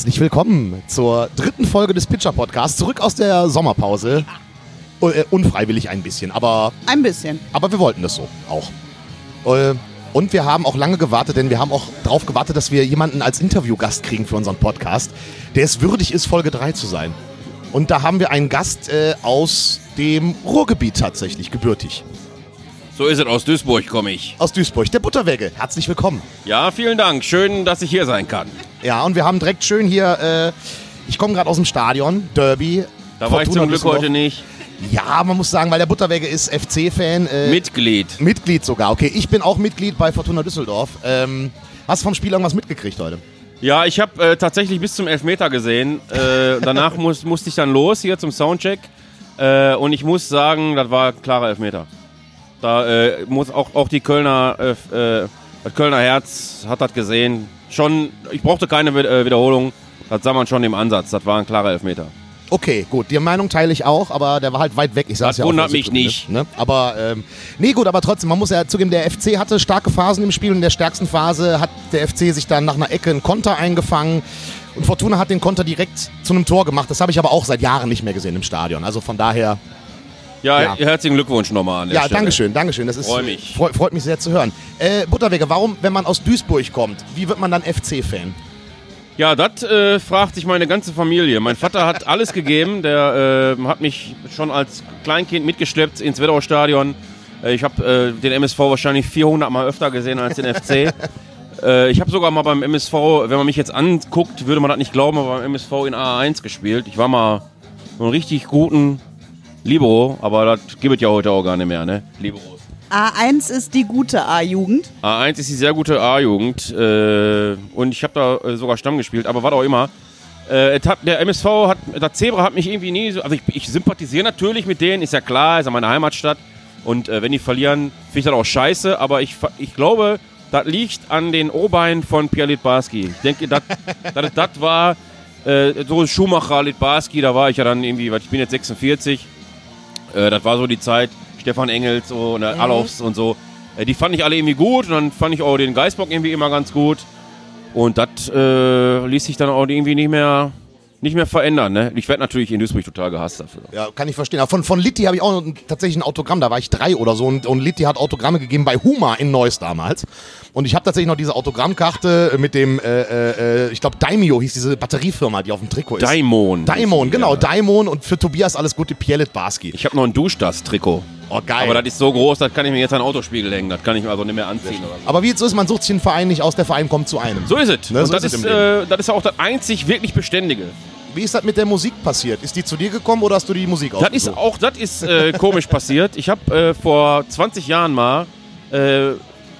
Herzlich willkommen zur dritten Folge des Pitcher Podcasts, zurück aus der Sommerpause. Äh, unfreiwillig ein bisschen, aber, Ein bisschen. aber wir wollten das so auch. Äh, und wir haben auch lange gewartet, denn wir haben auch darauf gewartet, dass wir jemanden als Interviewgast kriegen für unseren Podcast, der es würdig ist, Folge 3 zu sein. Und da haben wir einen Gast äh, aus dem Ruhrgebiet tatsächlich, gebürtig. So ist es, aus Duisburg komme ich. Aus Duisburg, der Butterwegge. Herzlich willkommen. Ja, vielen Dank. Schön, dass ich hier sein kann. Ja, und wir haben direkt schön hier, äh, ich komme gerade aus dem Stadion, Derby. Da war ich Fortuna zum Glück heute nicht. Ja, man muss sagen, weil der Butterwegge ist FC-Fan. Äh, Mitglied. Mitglied sogar. Okay, ich bin auch Mitglied bei Fortuna Düsseldorf. Ähm, hast du vom Spiel irgendwas mitgekriegt heute? Ja, ich habe äh, tatsächlich bis zum Elfmeter gesehen. Äh, danach muss, musste ich dann los hier zum Soundcheck. Äh, und ich muss sagen, das war ein klarer Elfmeter. Da äh, muss auch, auch die Kölner, äh, äh, das Kölner Herz hat das gesehen. Schon, ich brauchte keine äh, Wiederholung. Das sah man schon im Ansatz. Das war ein klarer Elfmeter. Okay, gut. Die Meinung teile ich auch, aber der war halt weit weg. Ich saß Das ja wundert der mich Südtribüne, nicht. Ne? Aber, ähm, nee, gut, aber trotzdem, man muss ja zugeben, der FC hatte starke Phasen im Spiel und in der stärksten Phase hat der FC sich dann nach einer Ecke einen Konter eingefangen. Und Fortuna hat den Konter direkt zu einem Tor gemacht. Das habe ich aber auch seit Jahren nicht mehr gesehen im Stadion. Also von daher, Ja, Ja. herzlichen Glückwunsch nochmal an der ja, Stelle. Dankeschön, Dankeschön. Das ist, Freu mich. Freu, freut mich sehr zu hören. Äh, Butterwege, warum, wenn man aus Duisburg kommt, wie wird man dann FC-Fan? Ja, das äh, fragt sich meine ganze Familie. Mein Vater hat alles gegeben. Der äh, hat mich schon als Kleinkind mitgeschleppt ins Wetterau-Stadion. Äh, ich habe äh, den MSV wahrscheinlich 400 Mal öfter gesehen als den FC. äh, ich habe sogar mal beim MSV, wenn man mich jetzt anguckt, würde man das nicht glauben, aber beim MSV in A1 gespielt. Ich war mal so einen richtig guten Libero, aber das gibt es ja heute auch gar nicht mehr, ne? Liberos. A1 ist die gute A-Jugend. A1 ist die sehr gute A-Jugend äh, und ich habe da äh, sogar Stamm gespielt, aber was auch immer. Äh, der MSV hat, der Zebra hat mich irgendwie nie so, also ich, ich sympathisiere natürlich mit denen, ist ja klar, ist ja meine Heimatstadt und äh, wenn die verlieren, finde ich das auch scheiße, aber ich, ich glaube, das liegt an den O-Beinen von Pierre Litbarski. Ich denke, das war äh, so Schumacher, Litbarski, da war ich ja dann irgendwie, weil ich bin jetzt 46, äh, das war so die Zeit, Stefan Engels so, und der Alofs und so. Äh, die fand ich alle irgendwie gut und dann fand ich auch den Geisbock irgendwie immer ganz gut. Und das äh, ließ sich dann auch irgendwie nicht mehr, nicht mehr verändern. Ne? Ich werde natürlich in Duisburg total gehasst dafür. Ja, kann ich verstehen. Aber von, von Litti habe ich auch tatsächlich ein Autogramm. Da war ich drei oder so. Und, und Litti hat Autogramme gegeben bei Huma in Neuss damals. Und ich habe tatsächlich noch diese Autogrammkarte mit dem, äh, äh, äh, ich glaube, Daimyo hieß diese Batteriefirma, die auf dem Trikot ist. Daimon. Daimon, genau. Ja. Daimon und für Tobias alles Gute, Pielet Barski. Ich habe noch ein Duschdas-Trikot. Oh, geil. Aber das ist so groß, das kann ich mir jetzt an den Autospiegel hängen. Das kann ich mir also nicht mehr anziehen. Oder so. Aber wie es so ist, man sucht sich einen Verein nicht aus, der Verein kommt zu einem. so ist es. Ne, und so das ist ist, äh, das ist auch das einzig wirklich Beständige. Wie ist das mit der Musik passiert? Ist die zu dir gekommen oder hast du die Musik Das ist ausgesucht? auch, das ist äh, komisch passiert. Ich habe äh, vor 20 Jahren mal äh,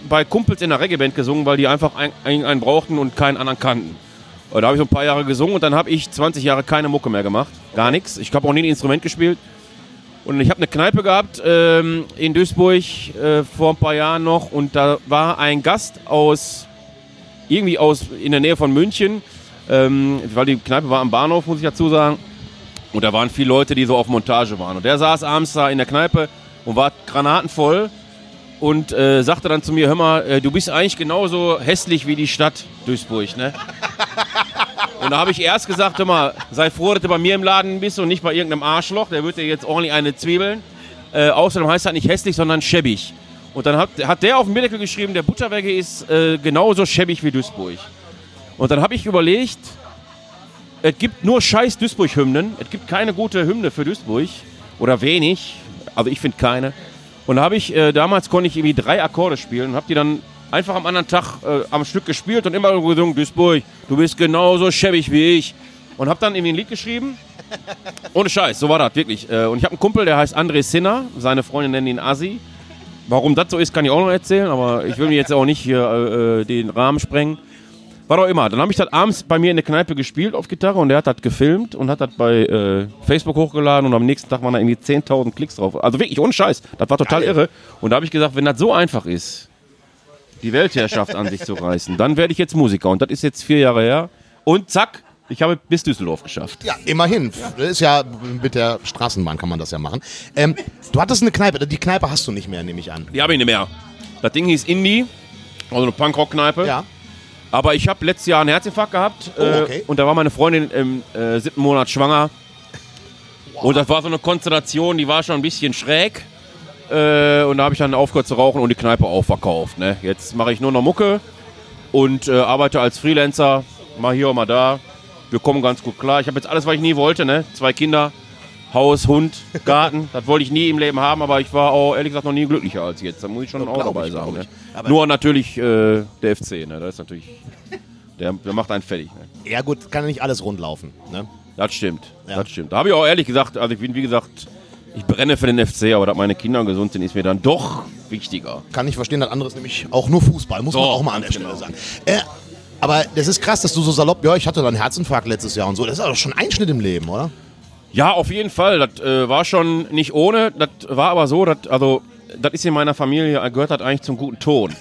bei Kumpels in der Reggae-Band gesungen, weil die einfach ein- einen, einen brauchten und keinen anderen kannten. Und Da habe ich so ein paar Jahre gesungen und dann habe ich 20 Jahre keine Mucke mehr gemacht. Gar nichts. Ich habe auch nie ein Instrument gespielt. Und ich habe eine Kneipe gehabt ähm, in Duisburg äh, vor ein paar Jahren noch und da war ein Gast aus irgendwie aus in der Nähe von München, ähm, weil die Kneipe war am Bahnhof, muss ich dazu sagen. Und da waren viele Leute, die so auf Montage waren. Und der saß abends da in der Kneipe und war granatenvoll und äh, sagte dann zu mir, hör mal, äh, du bist eigentlich genauso hässlich wie die Stadt Duisburg, ne? Und da habe ich erst gesagt, hör mal, sei froh, dass du bei mir im Laden bist und nicht bei irgendeinem Arschloch, der wird dir jetzt ordentlich eine Zwiebeln. Äh, außerdem heißt das nicht hässlich, sondern schäbig. Und dann hat, hat der auf dem Bierdeckel geschrieben, der Butterwegge ist äh, genauso schäbig wie Duisburg. Und dann habe ich überlegt, es gibt nur scheiß Duisburg-Hymnen. Es gibt keine gute Hymne für Duisburg. Oder wenig. Also ich finde keine. Und da habe ich, äh, damals konnte ich irgendwie drei Akkorde spielen und habe die dann einfach am anderen Tag äh, am Stück gespielt und immer gesungen, Duisburg, du bist genauso schäbig wie ich. Und habe dann irgendwie ein Lied geschrieben. Ohne Scheiß, so war das wirklich. Äh, und ich habe einen Kumpel, der heißt André Sinner. Seine Freundin nennen ihn Assi. Warum das so ist, kann ich auch noch erzählen, aber ich will mir jetzt auch nicht hier äh, äh, den Rahmen sprengen. Was auch immer. Dann habe ich das abends bei mir in der Kneipe gespielt auf Gitarre und der hat das gefilmt und hat das bei äh, Facebook hochgeladen und am nächsten Tag waren da irgendwie 10.000 Klicks drauf. Also wirklich, ohne Scheiß. Das war total Geil. irre. Und da habe ich gesagt, wenn das so einfach ist, die Weltherrschaft an sich zu reißen, dann werde ich jetzt Musiker. Und das ist jetzt vier Jahre her. Und zack, ich habe bis Düsseldorf geschafft. Ja, immerhin. Das ist ja mit der Straßenbahn kann man das ja machen. Ähm, du hattest eine Kneipe. Die Kneipe hast du nicht mehr, nehme ich an. Die habe ich nicht mehr. Das Ding hieß Indie, also eine Punkrock-Kneipe. Ja. Aber ich habe letztes Jahr einen Herzinfarkt gehabt Oh, äh, okay. und da war meine Freundin im äh, siebten Monat schwanger. Und das war so eine Konstellation, die war schon ein bisschen schräg. Äh, und da habe ich dann aufgehört zu rauchen und die Kneipe auch verkauft. Ne? Jetzt mache ich nur noch Mucke und äh, arbeite als Freelancer, mal hier und mal da. Wir kommen ganz gut klar. Ich habe jetzt alles, was ich nie wollte. Ne? Zwei Kinder, Haus, Hund, Garten. das wollte ich nie im Leben haben, aber ich war auch ehrlich gesagt noch nie glücklicher als jetzt. Da muss ich schon auch dabei ich, sagen. Ne? Nur natürlich äh, der FC. Ne? Das ist natürlich, der, der macht einen fertig. Ne? Ja gut, kann ja nicht alles rund laufen. Ne? Das stimmt. Ja. Das stimmt. Da habe ich auch ehrlich gesagt, also ich bin wie gesagt, ich brenne für den FC, aber dass meine Kinder gesund sind, ist mir dann doch wichtiger. Kann ich verstehen, das andere ist nämlich auch nur Fußball, muss man Doch, auch mal an der Stelle sagen. Äh, aber das ist krass, dass du so salopp, ja, ich hatte dann einen Herzinfarkt letztes Jahr und so. Das ist aber schon ein Einschnitt im Leben, oder? Ja, auf jeden Fall. Das äh, war schon nicht ohne. Das war aber so, dass, also, das ist in meiner Familie, äh, gehört das eigentlich zum guten Ton.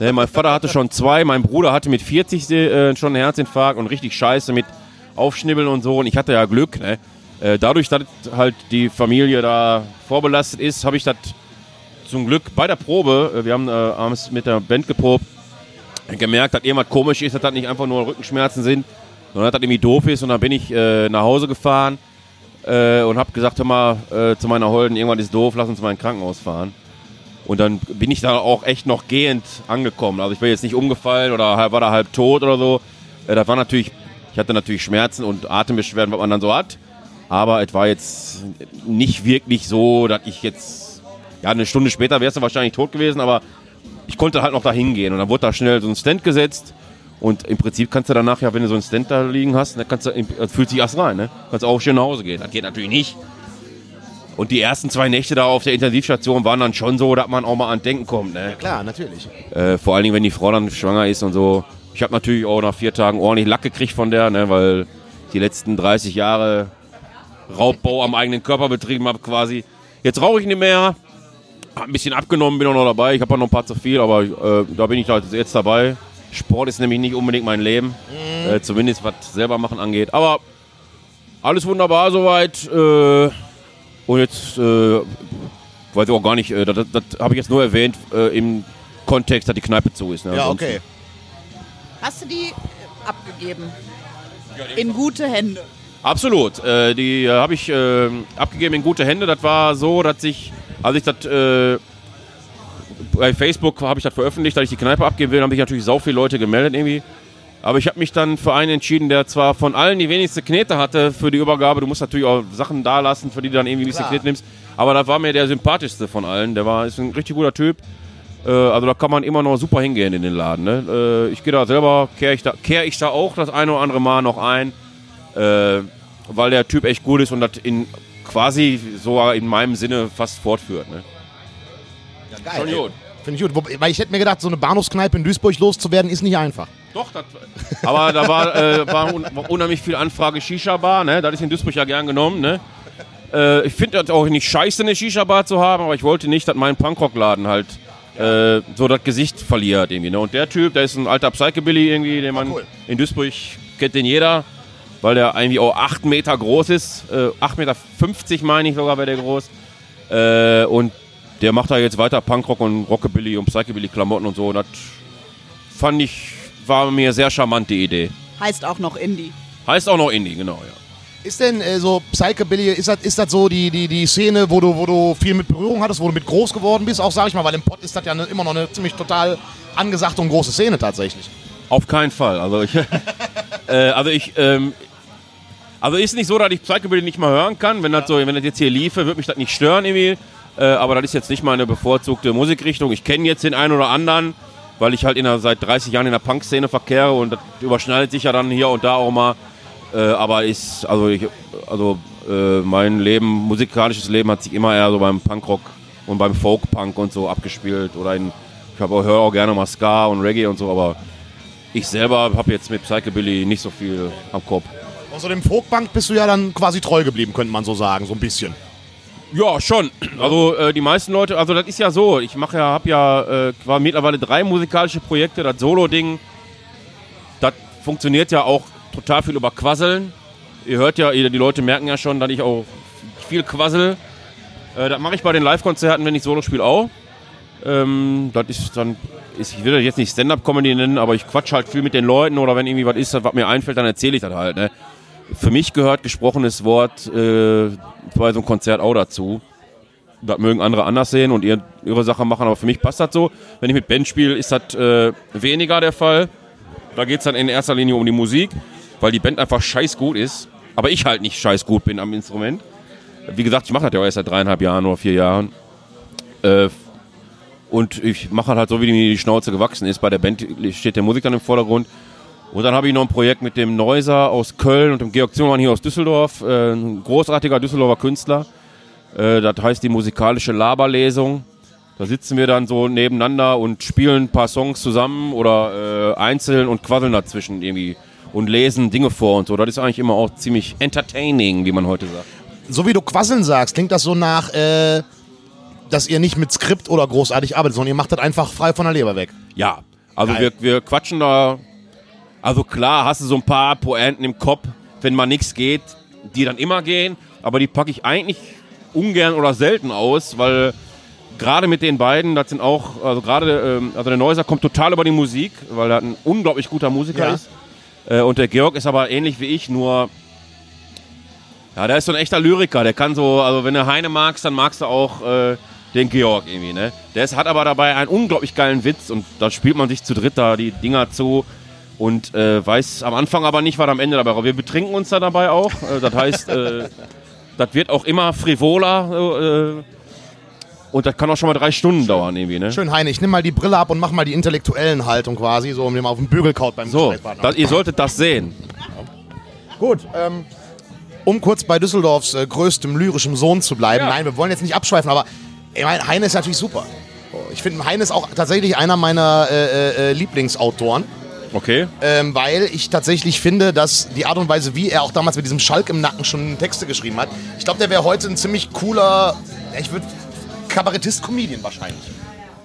Ne, mein Vater hatte schon zwei, mein Bruder hatte mit 40 äh, schon einen Herzinfarkt und richtig scheiße mit Aufschnibbeln und so. Und ich hatte ja Glück. Ne? Äh, dadurch, dass halt die Familie da vorbelastet ist, habe ich das zum Glück bei der Probe, äh, wir haben äh, abends mit der Band geprobt, gemerkt, dass irgendwas komisch ist, dass das nicht einfach nur Rückenschmerzen sind, sondern dass das irgendwie doof ist. Und dann bin ich äh, nach Hause gefahren äh, und habe gesagt, hör mal äh, zu meiner Holden, irgendwas ist doof, lass uns mal in ein Krankenhaus fahren. Und dann bin ich da auch echt noch gehend angekommen. Also ich bin jetzt nicht umgefallen oder war da halb tot oder so. Äh, das war natürlich, ich hatte natürlich Schmerzen und Atembeschwerden, was man dann so hat. Aber es war jetzt nicht wirklich so, dass ich jetzt, ja, eine Stunde später wärst du wahrscheinlich tot gewesen, aber ich konnte halt noch da hingehen. Und dann wurde da schnell so ein Stand gesetzt. Und im Prinzip kannst du danach ja, wenn du so einen Stand da liegen hast, dann kannst du, das fühlt sich erst rein, ne? Kannst auch schön nach Hause gehen. Das geht natürlich nicht. Und die ersten zwei Nächte da auf der Intensivstation waren dann schon so, dass man auch mal an Denken kommt, ne? Klar, natürlich. Äh, vor allen Dingen, wenn die Frau dann schwanger ist und so. Ich habe natürlich auch nach vier Tagen ordentlich Lack gekriegt von der, ne, weil die letzten 30 Jahre Raubbau am eigenen Körper betrieben habe quasi. Jetzt rauche ich nicht mehr. Hab ein bisschen abgenommen, bin auch noch dabei. Ich habe auch noch ein paar zu viel, aber äh, da bin ich halt jetzt dabei. Sport ist nämlich nicht unbedingt mein Leben. Äh, zumindest was selber machen angeht. Aber alles wunderbar soweit. Äh, und jetzt äh, weiß ich auch gar nicht, äh, das, das habe ich jetzt nur erwähnt äh, im Kontext, dass die Kneipe zu ist. Ne? Ja, Ansonsten- okay. Hast du die abgegeben? In gute Hände. Absolut. Äh, die äh, habe ich äh, abgegeben in gute Hände. Das war so, dass ich, als ich das äh, bei Facebook habe ich das veröffentlicht, dass ich die Kneipe abgeben will, haben sich natürlich sau viele Leute gemeldet irgendwie. Aber ich habe mich dann für einen entschieden, der zwar von allen die wenigste Knete hatte für die Übergabe. Du musst natürlich auch Sachen da lassen, für die du dann irgendwie ein bisschen. Knete nimmst. Aber das war mir der sympathischste von allen. Der war ist ein richtig guter Typ. Äh, also da kann man immer noch super hingehen in den Laden. Ne? Äh, ich gehe da selber, kehre ich, da, kehr ich da auch das eine oder andere Mal noch ein äh, weil der Typ echt gut ist und das in quasi sogar in meinem Sinne fast fortführt. Ne? Ja, geil. Schon gut. Finde ich gut. Weil ich hätte mir gedacht, so eine Bahnhofskneipe in Duisburg loszuwerden, ist nicht einfach. Doch, das, aber da war, äh, war un unheimlich viel Anfrage Shisha-Bar, ne? das ist in Duisburg ja gern genommen. Ne? Äh, ich finde das auch nicht scheiße, eine Shisha-Bar zu haben, aber ich wollte nicht, dass mein Punkrock-Laden halt äh, so das Gesicht verliert. Irgendwie, ne? Und der Typ, der ist ein alter Psychobilly irgendwie, den man cool. in Duisburg kennt den jeder, weil der irgendwie auch 8 Meter groß ist. Äh, 8,50 Meter meine ich sogar, wäre der groß. Äh, und der macht da jetzt weiter Punkrock und Rockabilly und Psychobilly-Klamotten und so. Und das fand ich, war mir sehr charmant, die Idee. Heißt auch noch Indie. Heißt auch noch Indie, genau, ja. Ist denn äh, so Psychobilly, ist das, ist das so die, die, die Szene, wo du, wo du viel mit Berührung hattest, wo du mit groß geworden bist? Auch sag ich mal, weil im Pott ist das ja eine, immer noch eine ziemlich total angesagte und große Szene tatsächlich. Auf keinen Fall. Also ich, äh, also ich, ähm, also ist nicht so, dass ich Psychobilly nicht mal hören kann. Wenn das so, wenn das jetzt hier liefe, würde mich das nicht stören irgendwie. Äh, aber das ist jetzt nicht meine bevorzugte Musikrichtung. Ich kenne jetzt den einen oder anderen, weil ich halt in der, seit 30 Jahren in der Punk-Szene verkehre und das überschneidet sich ja dann hier und da auch mal. Äh, aber ist, also ich, also äh, mein Leben, musikalisches Leben hat sich immer eher so beim Punkrock und beim Folk-Punk und so abgespielt. Oder in, ich höre auch gerne mal Ska und Reggae und so, aber ich selber habe jetzt mit Psychobilly nicht so viel am Kopf. Außer dem Folkbank bist du ja dann quasi treu geblieben, könnte man so sagen, so ein bisschen. Ja, schon. Also äh, die meisten Leute, also das ist ja so, ich mache ja, habe ja äh, mittlerweile drei musikalische Projekte, das Solo-Ding, das funktioniert ja auch total viel über Quasseln. Ihr hört ja, die Leute merken ja schon, dass ich auch viel quassel. Äh, das mache ich bei den Live-Konzerten, wenn ich Solo spiele, auch. Ähm, das ist dann ist, ich will das jetzt nicht Stand-Up-Comedy nennen, aber ich quatsch halt viel mit den Leuten oder wenn irgendwie was ist, was mir einfällt, dann erzähle ich das halt. Ne? Für mich gehört gesprochenes Wort äh, bei so einem Konzert auch dazu. Das mögen andere anders sehen und ihr, ihre Sache machen, aber für mich passt das so. Wenn ich mit Band spiele, ist das äh, weniger der Fall. Da geht es dann in erster Linie um die Musik, weil die Band einfach scheiß gut ist, aber ich halt nicht scheiß gut bin am Instrument. Wie gesagt, ich mache das ja auch erst seit dreieinhalb Jahren oder vier Jahren. Äh, und ich mache halt so, wie mir die Schnauze gewachsen ist. Bei der Band steht der Musik dann im Vordergrund. Und dann habe ich noch ein Projekt mit dem Neuser aus Köln und dem Georg Zimmermann hier aus Düsseldorf. Äh, ein großartiger Düsseldorfer Künstler. Äh, das heißt die musikalische Laberlesung. Da sitzen wir dann so nebeneinander und spielen ein paar Songs zusammen oder äh, einzeln und quasseln dazwischen irgendwie und lesen Dinge vor und so. Das ist eigentlich immer auch ziemlich entertaining, wie man heute sagt. So wie du quasseln sagst, klingt das so nach, äh, dass ihr nicht mit Skript oder großartig arbeitet, sondern ihr macht das einfach frei von der Leber weg. Ja, also wir, wir quatschen da. Also klar, hast du so ein paar Pointen im Kopf, wenn mal nichts geht, die dann immer gehen, aber die packe ich eigentlich ungern oder selten aus, weil gerade mit den beiden, das sind auch, also gerade, ähm, also der Neuser kommt total über die Musik, weil er ein unglaublich guter Musiker Ja. ist. Äh, und der Georg ist aber ähnlich wie ich, nur, ja, der ist so ein echter Lyriker. Der kann so, also wenn du Heine magst, dann magst du auch äh, den Georg irgendwie, ne? Der ist, hat aber dabei einen unglaublich geilen Witz und da spielt man sich zu dritt da die Dinger zu und äh, weiß am Anfang aber nicht, was am Ende dabei rauskommt. Wir betrinken uns da dabei auch. Äh, das heißt, äh, das wird auch immer frivoler. Äh, und das kann auch schon mal drei Stunden dauern irgendwie, ne? Schön, Heine, ich nehme mal die Brille ab und mach mal die intellektuellen Haltung quasi, so um den mal auf den Bügel kaut beim So, das, ihr solltet das sehen. Gut, ähm, um kurz bei Düsseldorfs äh, größtem lyrischem Sohn zu bleiben. Ja. Nein, wir wollen jetzt nicht abschweifen, aber ich meine, Heine ist natürlich super. Ich finde, Heine ist auch tatsächlich einer meiner äh, äh, Lieblingsautoren, Okay. ähm, weil ich tatsächlich finde, dass die Art und Weise, wie er auch damals mit diesem Schalk im Nacken schon Texte geschrieben hat, ich glaube, der wäre heute ein ziemlich cooler, ich würde Kabarettist-Comedian wahrscheinlich.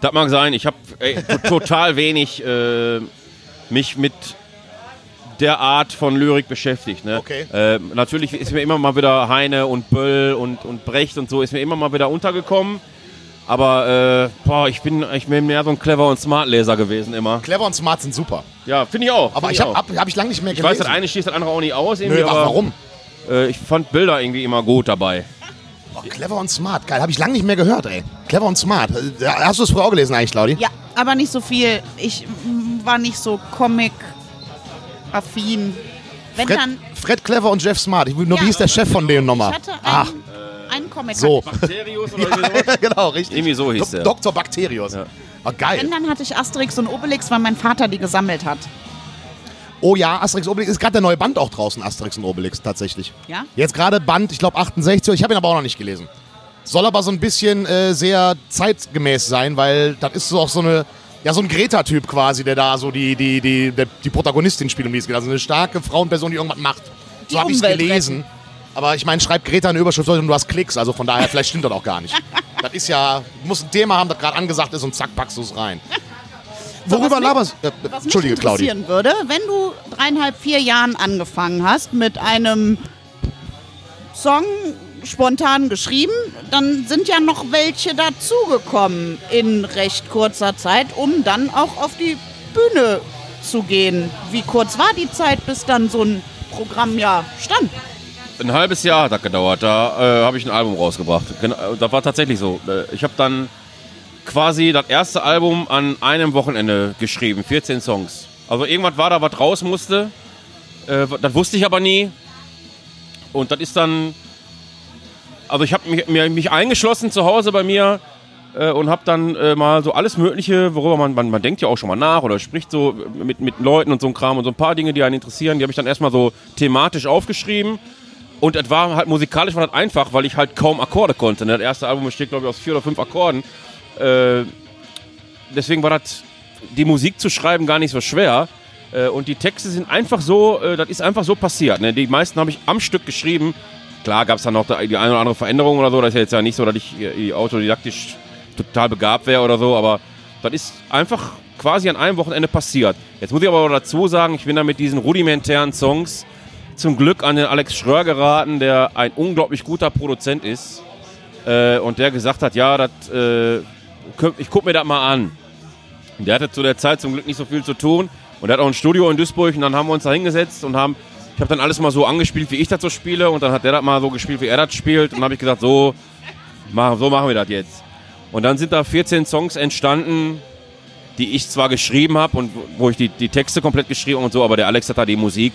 Das mag sein. Ich habe total wenig äh, mich mit der Art von Lyrik beschäftigt. Ne? Okay. Äh, natürlich ist mir immer mal wieder Heine und Böll und, und Brecht und so ist mir immer mal wieder untergekommen. Aber äh, boah, ich bin ich bin mehr so ein clever und smart Leser gewesen immer. Clever und smart sind super. Ja, finde ich auch. Aber ich habe hab, hab ich lange nicht mehr ich weiß, gelesen. das eine schließt das andere auch nicht aus. Irgendwie, Nö, aber, warum? Äh, ich fand Bilder irgendwie immer gut dabei. Oh, clever und smart, geil. Habe ich lange nicht mehr gehört, ey. Clever und smart. Äh, Hast du es früher auch gelesen eigentlich, Claudi? Ja, aber nicht so viel. Ich war nicht so Comic-affin. Wenn Fred, dann. Fred Clever und Jeff Smart. Ich, nur, Ja. wie hieß der Chef von denen nochmal? Ich hatte einen, Ach, Comic. so. Bakterius Ja, genau, richtig. Irgendwie so hieß Do der. Dr. Bakterius. Ja. Oh, geil. Wenn, dann hatte ich Asterix und Obelix, weil mein Vater die gesammelt hat. Oh ja, Asterix Obelix. Ist gerade der neue Band auch draußen, Asterix und Obelix, tatsächlich. Ja? Jetzt gerade Band, ich glaube 68. Ich habe ihn aber auch noch nicht gelesen. Soll aber so ein bisschen äh, sehr zeitgemäß sein, weil das ist so auch so eine. Ja, so ein Greta-Typ quasi, der da so die, die, die, die Protagonistin spielt, um die es geht. Also eine starke Frauenperson, die irgendwas macht. Die So habe ich es Umwelt gelesen. Aber ich meine, schreibt Greta eine Überschrift und du hast Klicks, also von daher, vielleicht stimmt das auch gar nicht. Das ist ja, du musst ein Thema haben, das gerade angesagt ist und zack, packst du es rein. Worüber laberst äh, Was mich Entschuldige, Claudi. interessieren würde, wenn du dreieinhalb, vier Jahren angefangen hast mit einem Song spontan geschrieben, dann sind ja noch welche dazugekommen in recht kurzer Zeit, um dann auch auf die Bühne zu gehen. Wie kurz war die Zeit, bis dann so ein Programm ja stand? Ein halbes Jahr hat das gedauert. Da äh, habe ich ein Album rausgebracht. Genau, das war tatsächlich so. Äh, Ich habe dann quasi das erste Album an einem Wochenende geschrieben. 14 Songs. Also irgendwas war da, was raus musste. Äh, das wusste ich aber nie. Und das ist dann. Also ich habe mich, mich eingeschlossen zu Hause bei mir äh, und habe dann äh, mal so alles Mögliche, worüber man, man, man denkt ja auch schon mal nach oder spricht so mit, mit Leuten und so ein Kram und so ein paar Dinge, die einen interessieren, die habe ich dann erstmal so thematisch aufgeschrieben. Und es war halt musikalisch war das einfach, weil ich halt kaum Akkorde konnte. ne? Das erste Album besteht, glaube ich, aus vier oder fünf Akkorden. Äh, deswegen war das, die Musik zu schreiben gar nicht so schwer. Äh, und die Texte sind einfach so, äh, das ist einfach so passiert. Ne? Die meisten habe ich am Stück geschrieben. Klar gab es dann noch die eine oder andere Veränderung oder so. Das ist ja jetzt ja nicht so, dass ich äh, autodidaktisch total begabt wäre oder so. Aber das ist einfach quasi an einem Wochenende passiert. Jetzt muss ich aber dazu sagen, ich bin da mit diesen rudimentären Songs zum Glück an den Alex Schröer geraten, der ein unglaublich guter Produzent ist. Äh, und der gesagt hat, ja, das, äh, ich guck mir das mal an. Der hatte zu der Zeit zum Glück nicht so viel zu tun. Und er hat auch ein Studio in Duisburg und dann haben wir uns da hingesetzt und haben, ich habe dann alles mal so angespielt, wie ich das so spiele und dann hat der das mal so gespielt, wie er das spielt und dann habe ich gesagt, so, machen, so machen wir das jetzt. Und dann sind da 14 Songs entstanden, die ich zwar geschrieben habe und wo ich die, die Texte komplett geschrieben und so, aber der Alex hat da die Musik.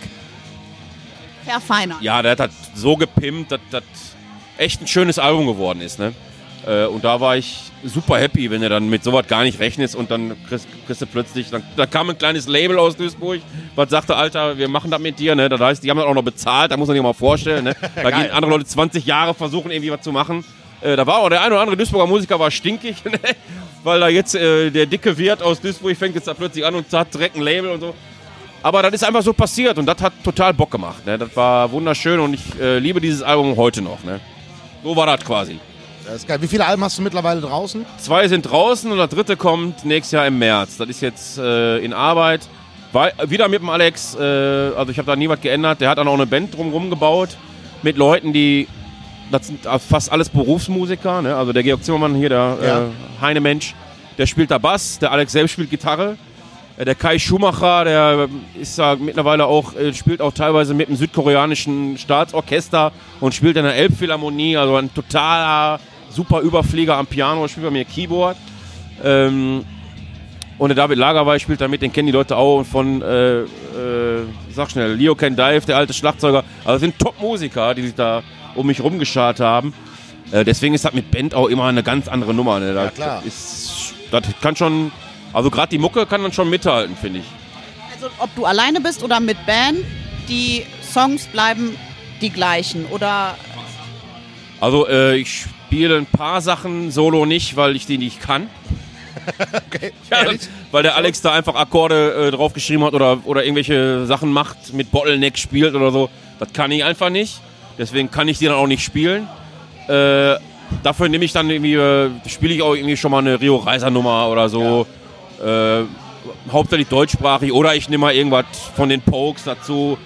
Verfeinern. Ja, der hat das so gepimpt, dass das echt ein schönes Album geworden ist. Ne? Äh, und da war ich super happy, wenn du dann mit sowas gar nicht rechnest und dann kriegst, kriegst du plötzlich, dann, da kam ein kleines Label aus Duisburg, was sagte, Alter, wir machen das mit dir. Ne? Das heißt, die haben das auch noch bezahlt, da muss man sich mal vorstellen. Ne? Da gehen andere Leute 20 Jahre versuchen, irgendwie was zu machen. Äh, da war auch der ein oder andere Duisburger Musiker war stinkig, ne? weil da jetzt äh, der dicke Wirt aus Duisburg fängt jetzt da plötzlich an und hat direkt ein Label und so. Aber das ist einfach so passiert und das hat total Bock gemacht. Ne? Das war wunderschön und ich äh, liebe dieses Album heute noch. Ne? So war das quasi. Das ist geil. Wie viele Alben hast du mittlerweile draußen? Zwei sind draußen und das dritte kommt nächstes Jahr im März. Das ist jetzt äh, in Arbeit. War, wieder mit dem Alex, äh, also ich habe da nie was geändert. Der hat dann auch eine Band drumherum gebaut mit Leuten, die, das sind fast alles Berufsmusiker. Ne? Also der Georg Zimmermann hier, der Ja. äh, Heine Mensch, der spielt da Bass, der Alex selbst spielt Gitarre. Äh, Der Kai Schumacher, der ist da mittlerweile auch, äh, spielt auch teilweise mit dem südkoreanischen Staatsorchester und spielt in der Elbphilharmonie, also ein totaler super Überflieger am Piano, spielt bei mir Keyboard. Ähm, und der David Lagerweil spielt da mit, den kennen die Leute auch und von, äh, äh, sag schnell, Leo Can Dive, der alte Schlagzeuger. Also das sind Top-Musiker, die sich da um mich rumgeschart haben. Äh, deswegen ist das mit Band auch immer eine ganz andere Nummer. Ne? Das, Ja, klar. Ist, das kann schon, also gerade die Mucke kann dann schon mithalten, finde ich. Also ob du alleine bist oder mit Band, die Songs bleiben die gleichen. Oder Also äh, ich spiele ein paar Sachen solo nicht, weil ich die nicht kann. Okay. Ja, weil der Alex da einfach Akkorde äh, draufgeschrieben hat oder, oder irgendwelche Sachen macht, mit Bottleneck spielt oder so. Das kann ich einfach nicht. Deswegen kann ich die dann auch nicht spielen. Äh, dafür nehme ich dann irgendwie, äh, spiele ich auch irgendwie schon mal eine Rio Reiser Nummer oder so. Äh, hauptsächlich deutschsprachig oder ich nehme mal irgendwas von den Pokes dazu.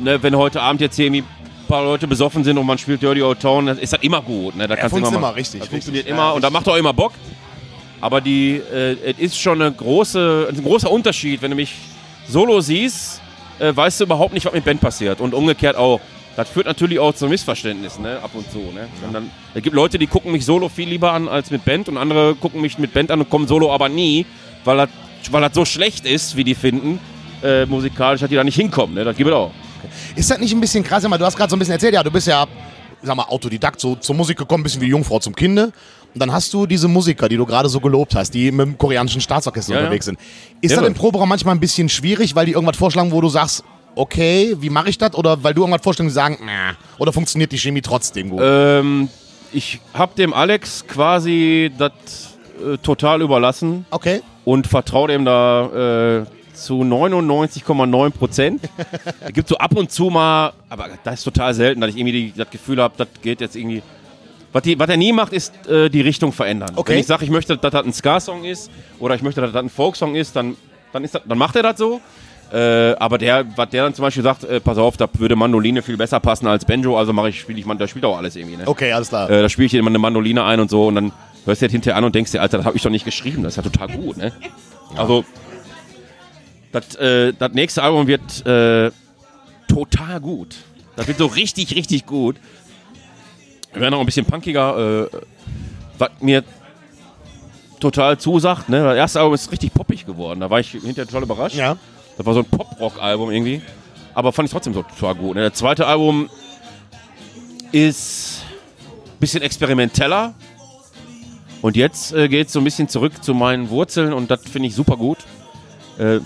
Ne, wenn heute Abend jetzt hier irgendwie ein paar Leute besoffen sind und man spielt Dirty Old Town, ist das immer gut. Ne? Da kannst du funktioniert mal, immer richtig, Das richtig. funktioniert Ja, immer und da macht auch immer Bock. Aber die, äh, es ist schon eine große, ein großer Unterschied, wenn du mich solo siehst, äh, weißt du überhaupt nicht, was mit Band passiert. Und umgekehrt auch. Das führt natürlich auch zu Missverständnissen, ne? ab und zu. Ne? Und dann, es gibt Leute, die gucken mich solo viel lieber an als mit Band und andere gucken mich mit Band an und kommen solo aber nie, weil das, weil das so schlecht ist, wie die finden, äh, musikalisch, dass die da nicht hinkommen. Ne? Das gibt es auch. Ist das nicht ein bisschen krass? Mal, Du hast gerade so ein bisschen erzählt, ja, du bist ja, sag mal, Autodidakt so zur Musik gekommen, ein bisschen wie die Jungfrau zum Kinde. Und dann hast du diese Musiker, die du gerade so gelobt hast, die mit dem koreanischen Staatsorchester Ja, ja. unterwegs sind. Ist Ja, das im Proberaum manchmal ein bisschen schwierig, weil die irgendwas vorschlagen, wo du sagst, okay, wie mache ich das? Oder weil du irgendwas vorstellst, die sagen, nah. Oder funktioniert die Chemie trotzdem gut? Ähm, ich habe dem Alex quasi das äh, total überlassen. okay. Und vertraue dem da äh, zu 99,9 Prozent. es gibt so ab und zu mal, aber das ist total selten, dass ich irgendwie die, das Gefühl habe, das geht jetzt irgendwie. Was, die, was er nie macht, ist äh, die Richtung verändern. Okay. Wenn ich sage, ich möchte, dass das ein Ska-Song ist oder ich möchte, dass das ein Folk-Song ist, dann, dann, ist das, dann macht er das so. Äh, aber der, was der dann zum Beispiel sagt, äh, pass auf, da würde Mandoline viel besser passen als Banjo, also mache ich, spiele ich, man, da spielt auch alles irgendwie. Ne? Okay, alles klar. Äh, da spiele ich immer eine Mandoline ein und so und dann hörst du das hinterher an und denkst dir, Alter, das habe ich doch nicht geschrieben, das ist ja total gut, ne? Also, das, äh, das nächste Album wird äh, total gut. Das wird so richtig, richtig gut. Wir werden auch ein bisschen punkiger, äh, was mir total zusagt, ne? Das erste Album ist richtig poppig geworden, da war ich hinterher total überrascht. ja. Das war so ein Pop-Rock-Album irgendwie. Aber fand ich trotzdem so total gut. Ne? Das zweite Album ist ein bisschen experimenteller. Und jetzt äh, geht es so ein bisschen zurück zu meinen Wurzeln und das finde ich super gut. Äh,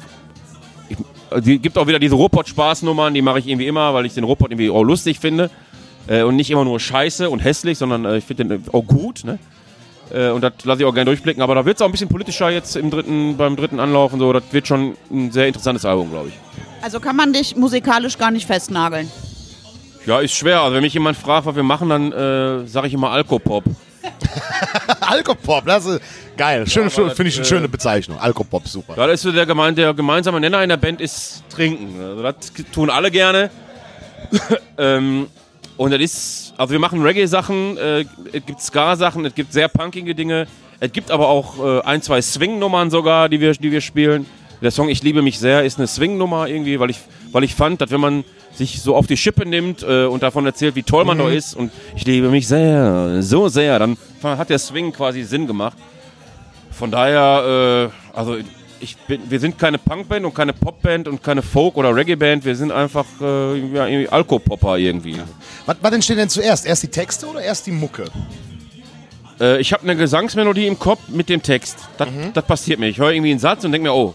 ich, die gibt auch wieder diese Ruhrpott-Spaßnummern, die mache ich irgendwie immer, weil ich den Ruhrpott irgendwie auch lustig finde. Äh, und nicht immer nur scheiße und hässlich, sondern äh, ich finde den auch gut. Ne? Äh, und das lasse ich auch gerne durchblicken. Aber da wird es auch ein bisschen politischer jetzt im dritten, beim dritten Anlauf und so. Das wird schon ein sehr interessantes Album, glaube ich. also kann man dich musikalisch gar nicht festnageln. Ja, ist schwer. Also wenn mich jemand fragt, was wir machen, dann äh, sage ich immer Alkopop. Alkopop, das ist geil. Schön, das, Finde ich eine äh, schöne Bezeichnung. Alkopop, super. Ja, das ist so der, gemein, der gemeinsame Nenner in der Band ist Trinken. Also das tun alle gerne. ähm, und das ist, also wir machen Reggae-Sachen, äh, es gibt Ska-Sachen, es gibt sehr punkige Dinge, Es gibt aber auch äh, ein, zwei Swing-Nummern sogar, die wir, die wir spielen. Der Song Ich liebe mich sehr ist eine Swing-Nummer irgendwie, weil ich, weil ich fand, dass wenn man sich so auf die Schippe nimmt äh, und davon erzählt, wie toll man doch ist und ich liebe mich sehr, so sehr, dann hat der Swing quasi Sinn gemacht. Von daher, äh, also ich bin, wir sind keine Punkband und keine Popband und keine Folk- oder Reggae-Band, wir sind einfach äh, ja, irgendwie Alkopopper irgendwie. Was, was entsteht denn zuerst? Erst die Texte oder erst die Mucke? Äh, ich habe eine Gesangsmelodie im Kopf mit dem Text. Das, das passiert mir. Ich höre irgendwie einen Satz und denke mir, oh,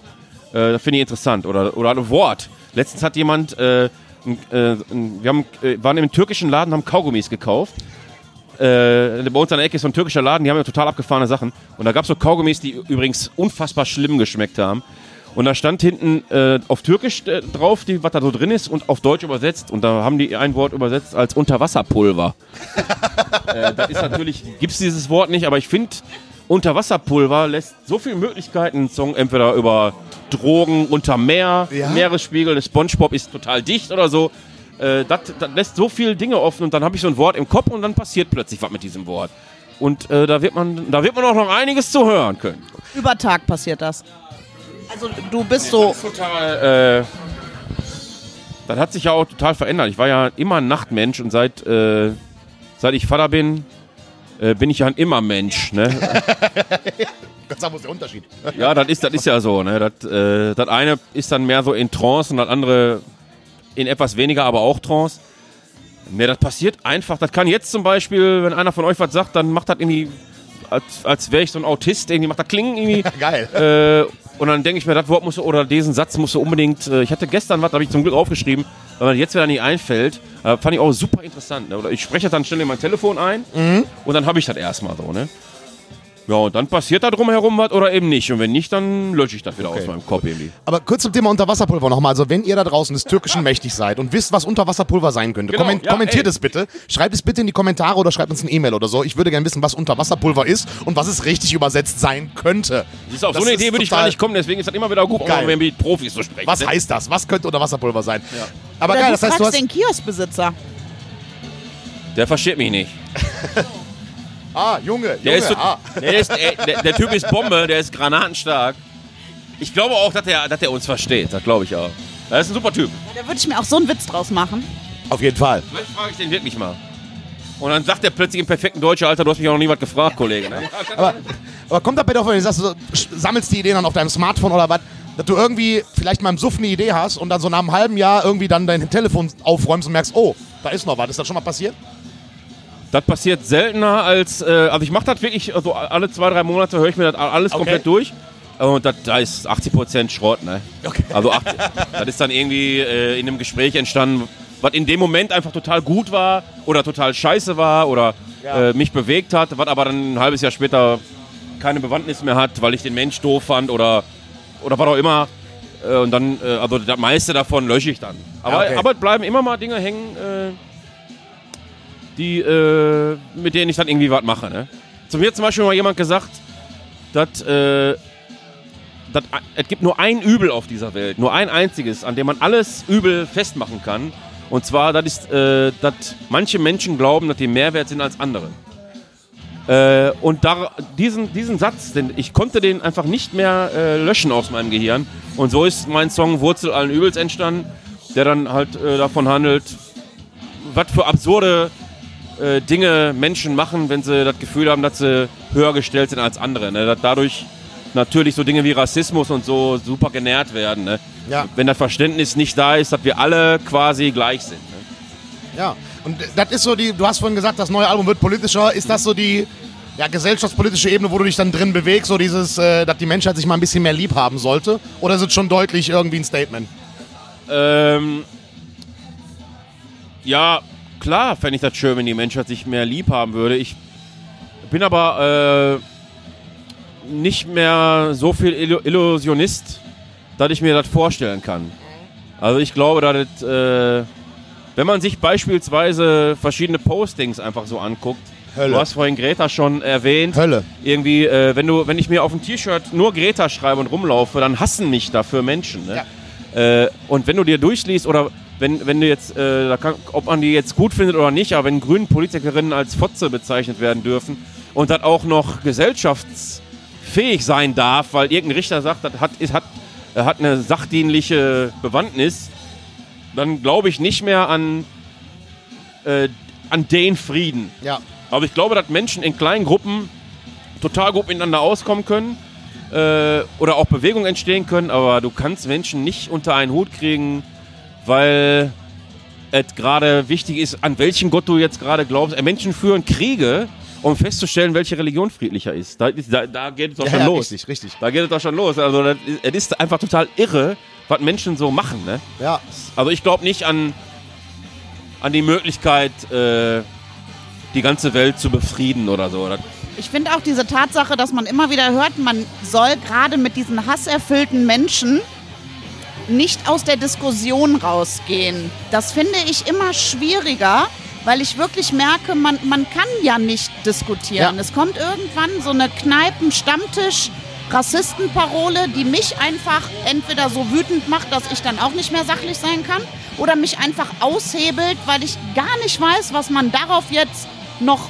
äh, das finde ich interessant. Oder, oder ein Wort. Letztens hat jemand, äh, äh, wir haben, äh, waren im türkischen Laden, haben Kaugummis gekauft. Äh, bei uns an der Ecke ist so ein türkischer Laden, die haben ja total abgefahrene Sachen. Und da gab es so Kaugummis, die übrigens unfassbar schlimm geschmeckt haben. Und da stand hinten äh, auf Türkisch äh, drauf, die, was da so drin ist, und auf Deutsch übersetzt. Und da haben die ein Wort übersetzt als Unterwasserpulver. äh, das ist natürlich, gibt es dieses Wort nicht, aber ich finde, Unterwasserpulver lässt so viele Möglichkeiten, einen Song entweder über Drogen unter Meer, Ja. Meeresspiegel, der Spongebob ist total dicht oder so. Äh, das, das lässt so viele Dinge offen und dann habe ich so ein Wort im Kopf und dann passiert plötzlich was mit diesem Wort. Und äh, da, wird man, da wird man auch noch einiges zu hören können. Über Tag passiert das. Also du bist so. Das ist total. Äh, das hat sich ja auch total verändert. Ich war ja immer ein Nachtmensch und seit, äh, seit ich Vater bin, äh, bin ich ja ein immer Mensch. Ne? Gott sei Dank, ist der Unterschied? ja, das ist, das ist ja so. Ne? Das, äh, das eine ist dann mehr so in Trance und das andere in etwas weniger, aber auch Trance. Ne, das passiert einfach. Das kann jetzt zum Beispiel, wenn einer von euch was sagt, dann macht das irgendwie, als, als wäre ich so ein Autist, irgendwie macht das klingen irgendwie. Geil. Äh, und dann denke ich mir, das Wort musst du, oder diesen Satz musst du unbedingt, äh, ich hatte gestern was, da habe ich zum Glück aufgeschrieben, weil mir jetzt wieder nicht einfällt, äh, fand ich auch super interessant. Ne? Oder ich spreche das dann schnell in mein Telefon ein und dann habe ich das erstmal so, ne? Ja, und dann passiert da drumherum was oder eben nicht. Und wenn nicht, dann lösche ich das wieder aus meinem Kopf irgendwie. Aber kurz zum Thema Unterwasserpulver nochmal. Also, wenn ihr da draußen des Türkischen mächtig seid und wisst, was Unterwasserpulver sein könnte, Genau, komment ja, kommentiert ey. es bitte. Schreibt es bitte in die Kommentare oder schreibt uns eine E-Mail oder so. Ich würde gerne wissen, was Unterwasserpulver ist und was es richtig übersetzt sein könnte. Siehst du, auf Das so eine Idee würde ich gar nicht kommen, deswegen ist das immer wieder gut, auch Geil. mal mit Profis zu sprechen. Was ne? heißt das? Was könnte Unterwasserpulver sein? Aber Oder geil, du das heißt, du hast. den Kioskbesitzer. Der versteht mich nicht. Ah, Junge, Der, Junge, ist, so, ah. der, ist, äh, der, der Typ ist Bombe, der ist granatenstark. Ich glaube auch, dass er dass der uns versteht. Das glaube ich auch. Das ist ein super Typ. Da würde ich mir auch so einen Witz draus machen. Auf jeden Fall. Vielleicht frage ich den wirklich mal. Und dann sagt er plötzlich im perfekten Deutschen, Alter, du hast mich auch noch nie was gefragt, Kollege. Ne? Aber, aber kommt dabei doch, wenn du sagst, du sammelst die Ideen dann auf deinem Smartphone oder was, dass du irgendwie vielleicht mal im Suff eine Idee hast und dann so nach einem halben Jahr irgendwie dann dein Telefon aufräumst und merkst, oh, da ist noch was. Ist das schon mal passiert? Das passiert seltener als, äh, also ich mache das wirklich, also alle zwei, drei Monate höre ich mir das alles Okay. komplett durch. Und das, da ist 80% Schrott, ne? Okay. Also 80, das ist dann irgendwie äh, in einem Gespräch entstanden, was in dem Moment einfach total gut war oder total scheiße war oder Ja. äh, mich bewegt hat, was aber dann ein halbes Jahr später keine Bewandtnis mehr hat, weil ich den Mensch doof fand oder, oder was auch immer. Äh, und dann, äh, also das meiste davon lösche ich dann. Aber, okay. aber es bleiben immer mal Dinge hängen, äh, die, äh, mit denen ich dann irgendwie was mache. Ne? Zu mir zum Beispiel mal jemand gesagt, dass äh, dass es gibt nur ein Übel auf dieser Welt, nur ein einziges, an dem man alles Übel festmachen kann. Und zwar, das äh, dass manche Menschen glauben, dass die mehr wert sind als andere. Äh, und da, diesen, diesen Satz, den, ich konnte den einfach nicht mehr äh, löschen aus meinem Gehirn. Und so ist mein Song Wurzel allen Übels entstanden, der dann halt äh, davon handelt, was für absurde äh, Dinge Menschen machen, wenn sie das Gefühl haben, dass sie höher gestellt sind als andere. Ne? Dass dadurch natürlich so Dinge wie Rassismus und so super genährt werden. Ne? Ja. Wenn das Verständnis nicht da ist, dass wir alle quasi gleich sind. Ne? Ja. Und das ist so die, du hast vorhin gesagt, das neue Album wird politischer. Ist das so die ja, gesellschaftspolitische Ebene, wo du dich dann drin bewegst, so dieses, äh, dass die Menschheit sich mal ein bisschen mehr lieb haben sollte? Oder ist es schon deutlich irgendwie ein Statement? Ähm, ja, klar fände ich das schön, wenn die Menschheit sich mehr lieb haben würde. Ich bin aber äh, nicht mehr so viel Illu- Illusionist, dass ich mir das vorstellen kann. Also ich glaube, dass das, äh, wenn man sich beispielsweise verschiedene Postings einfach so anguckt, Hölle. du hast vorhin Greta schon erwähnt, Hölle. irgendwie, äh, wenn du, wenn ich mir auf ein T-Shirt nur Greta schreibe und rumlaufe, dann hassen mich dafür Menschen. Ne? Äh, und wenn du dir durchliest oder wenn, wenn du jetzt, äh, kann, ob man die jetzt gut findet oder nicht, aber wenn grünen Politikerinnen als Fotze bezeichnet werden dürfen und das auch noch gesellschaftsfähig sein darf, weil irgendein Richter sagt, das hat, ist, hat, er hat eine sachdienliche Bewandtnis, dann glaube ich nicht mehr an, äh, an den Frieden. Ja. Aber ich glaube, dass Menschen in kleinen Gruppen total gut miteinander auskommen können äh, oder auch Bewegungen entstehen können, aber du kannst Menschen nicht unter einen Hut kriegen, weil es gerade wichtig ist, an welchen Gott du jetzt gerade glaubst. Menschen führen Kriege, um festzustellen, welche Religion friedlicher ist. Da, da, da geht es doch Ja, schon ja, los. richtig, richtig. Da geht es doch schon los. Also das ist, es ist einfach total irre, was Menschen so machen. Ne? Ja. Also ich glaube nicht an, an die Möglichkeit, äh, die ganze Welt zu befrieden oder so. Das, Ich finde auch diese Tatsache, dass man immer wieder hört, man soll gerade mit diesen hasserfüllten Menschen nicht aus der Diskussion rausgehen. Das finde ich immer schwieriger, weil ich wirklich merke, man, man kann ja nicht diskutieren. Ja. Es kommt irgendwann so eine Kneipen-Stammtisch- Rassistenparole, die mich einfach entweder so wütend macht, dass ich dann auch nicht mehr sachlich sein kann, oder mich einfach aushebelt, weil ich gar nicht weiß, was man darauf jetzt noch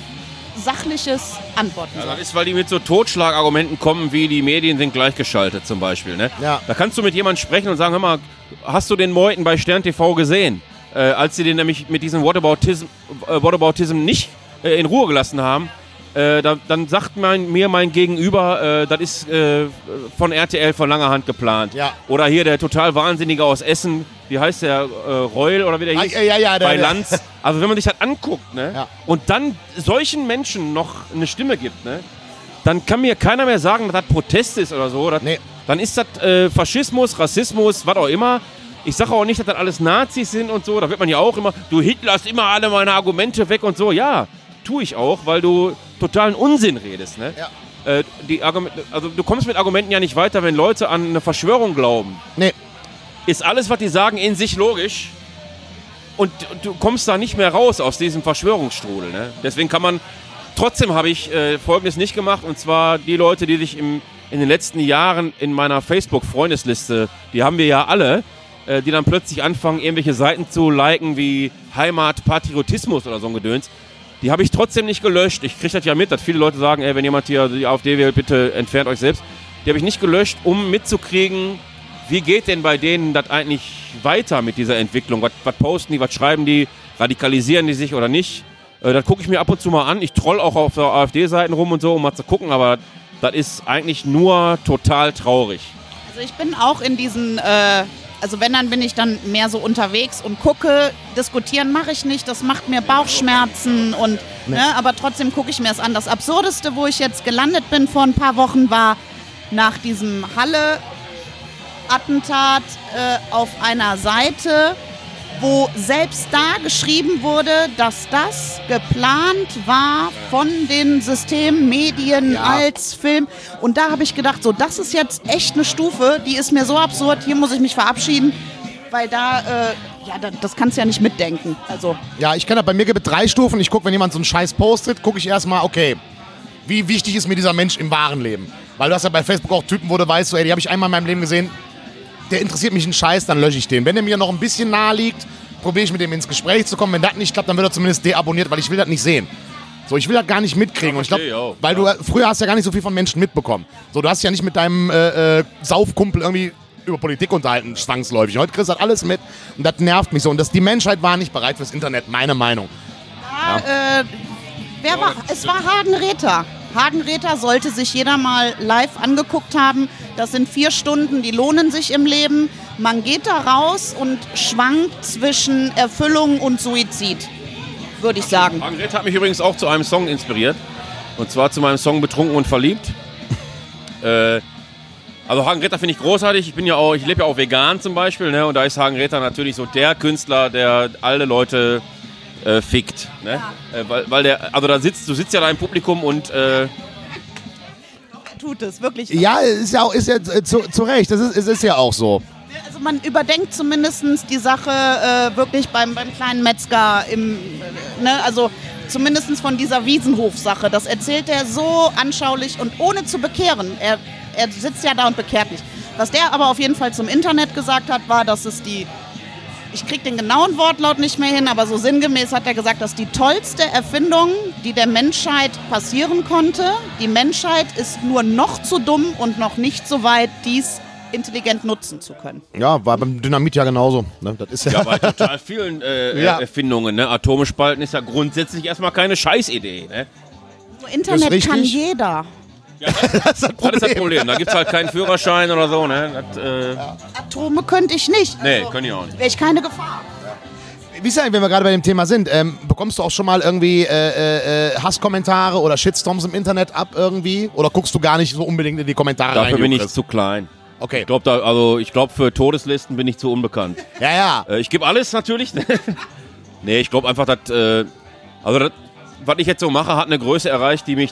sachliches antworten Ja, soll. das ist, weil die mit so Totschlagargumenten kommen, wie die Medien sind gleichgeschaltet zum Beispiel. Ne? Ja. Da kannst du mit jemandem sprechen und sagen, hör mal, hast du den Meuten bei Stern TV gesehen? Äh, als sie den nämlich mit diesem Whataboutism, äh, Whataboutism nicht äh, in Ruhe gelassen haben, äh, da, dann sagt mein, mir mein Gegenüber, äh, das ist äh, von RTL von langer Hand geplant. Ja. Oder hier der total Wahnsinnige aus Essen, wie heißt der, äh, Reul oder wie der Ah, hieß? ja, ja, ja, der- bei der- Lanz. Also wenn man sich das anguckt, ne? Ja. Und dann solchen Menschen noch eine Stimme gibt, ne? Dann kann mir keiner mehr sagen, dass das Protest ist oder so. Nee. Dann ist das äh, Faschismus, Rassismus, was auch immer. Ich sage auch nicht, dass das alles Nazis sind und so. Da wird man ja auch immer, du Hitler hast immer alle meine Argumente weg und so. Ja, tue ich auch, weil du totalen Unsinn redest, ne? Ja. Äh, die Argument, also du kommst mit Argumenten ja nicht weiter, wenn Leute an eine Verschwörung glauben Nee. ist alles, was die sagen, in sich logisch. Und du kommst da nicht mehr raus aus diesem Verschwörungsstrudel. Ne? Deswegen kann man. Trotzdem habe ich äh, Folgendes nicht gemacht. Und zwar die Leute, die sich im, in den letzten Jahren in meiner Facebook-Freundesliste, die haben wir ja alle, äh, die dann plötzlich anfangen, irgendwelche Seiten zu liken wie Heimat, Patriotismus oder so ein Gedöns. Die habe ich trotzdem nicht gelöscht. Ich kriege das ja mit, dass viele Leute sagen, ey, wenn jemand hier die AfD wählt, bitte entfernt euch selbst. Die habe ich nicht gelöscht, um mitzukriegen, wie geht denn bei denen das eigentlich weiter mit dieser Entwicklung? Was, was posten die, was schreiben die, radikalisieren die sich oder nicht? Äh, das gucke ich mir ab und zu mal an. Ich troll auch auf AfD-Seiten rum und so, um mal zu gucken, aber das ist eigentlich nur total traurig. Also ich bin auch in diesen, äh, also wenn, dann bin ich dann mehr so unterwegs und gucke. Diskutieren mache ich nicht, das macht mir Bauchschmerzen und, ne, aber trotzdem gucke ich mir es an. Das Absurdeste, wo ich jetzt gelandet bin vor ein paar Wochen, war nach diesem Halle-Attentat äh, auf einer Seite, wo selbst da geschrieben wurde, dass das geplant war von den Systemmedien Ja. als Film. Und da habe ich gedacht, so, das ist jetzt echt eine Stufe, die ist mir so absurd, hier muss ich mich verabschieden, weil da, äh, ja, da, das kannst du ja nicht mitdenken. Also, Ja, ich kenne das. Bei mir gibt es drei Stufen. Ich gucke, wenn jemand so einen Scheiß postet, gucke ich erstmal, okay, wie wichtig ist mir dieser Mensch im wahren Leben? Weil du hast ja bei Facebook auch Typen, wo du weißt, so, ey, die habe ich einmal in meinem Leben gesehen, der interessiert mich einen Scheiß, dann lösche ich den. Wenn der mir noch ein bisschen nahe liegt, probiere ich mit dem ins Gespräch zu kommen. Wenn das nicht klappt, dann wird er zumindest deabonniert, weil ich will das nicht sehen. So, ich will das gar nicht mitkriegen. Ja, und ich glaube, weil du früher hast ja gar nicht so viel von Menschen mitbekommen. So, du hast ja nicht mit deinem äh, äh, Saufkumpel irgendwie über Politik unterhalten, zwangsläufig. Heute kriegst du das alles mit und das nervt mich so. Und das, die Menschheit war nicht bereit fürs Internet, meine Meinung. da, äh, wer war, es war Hagen Räther. Hagen Räther sollte sich jeder mal live angeguckt haben. Das sind vier Stunden, die lohnen sich im Leben. Man geht da raus und schwankt zwischen Erfüllung und Suizid, würde ich sagen. Hagen Räth hat mich übrigens auch zu einem Song inspiriert. Und zwar zu meinem Song Betrunken und Verliebt. äh, also Hagen Räther finde ich großartig. Ich bin ja auch, ich lebe ja auch vegan zum Beispiel, ne? Und da ist Hagen Räther natürlich so der Künstler, der alle Leute äh, fickt. Ne? Äh, weil, weil der, also da sitzt, du sitzt ja da im Publikum und äh, Tut es, wirklich. Ja, ist ja, auch, ist ja äh, zu, zu Recht. Das ist, es ist ja auch so. Also man überdenkt zumindest die Sache äh, wirklich beim, beim kleinen Metzger im, äh, ne, also zumindest von dieser Wiesenhof-Sache. Das erzählt er so anschaulich und ohne zu bekehren. Er, er sitzt ja da und bekehrt nicht. Was der aber auf jeden Fall zum Internet gesagt hat, war, dass es die ich krieg den genauen Wortlaut nicht mehr hin, aber so sinngemäß hat er gesagt, dass die tollste Erfindung, die der Menschheit passieren konnte, die Menschheit ist nur noch zu dumm und noch nicht so weit, dies intelligent nutzen zu können. Ja, war beim Dynamit ja genauso. Ne? Das ist ja, Ja, bei total vielen äh, Ja. Erfindungen. Ne? Atome spalten ist ja grundsätzlich erstmal keine Scheißidee. Ne? Internet kann jeder. das ist das Das ist das Problem. Problem. Da gibt es halt keinen Führerschein oder so. Ne? Das, äh, Atome könnte ich nicht. Nee, kann ich auch nicht. Wäre ich keine Gefahr. Wie ist denn, wenn wir gerade bei dem Thema sind, ähm, bekommst du auch schon mal irgendwie äh, äh, äh, Hasskommentare oder Shitstorms im Internet ab irgendwie? Oder guckst du gar nicht so unbedingt in die Kommentare Dafür rein? bin ich zu klein. Okay. Ich glaube, da, also ich glaube, für Todeslisten bin ich zu unbekannt. Ja, ja. Äh, ich gebe alles natürlich. nee, ich glaube einfach, dass. Äh, also, das, was ich jetzt so mache, hat eine Größe erreicht, die mich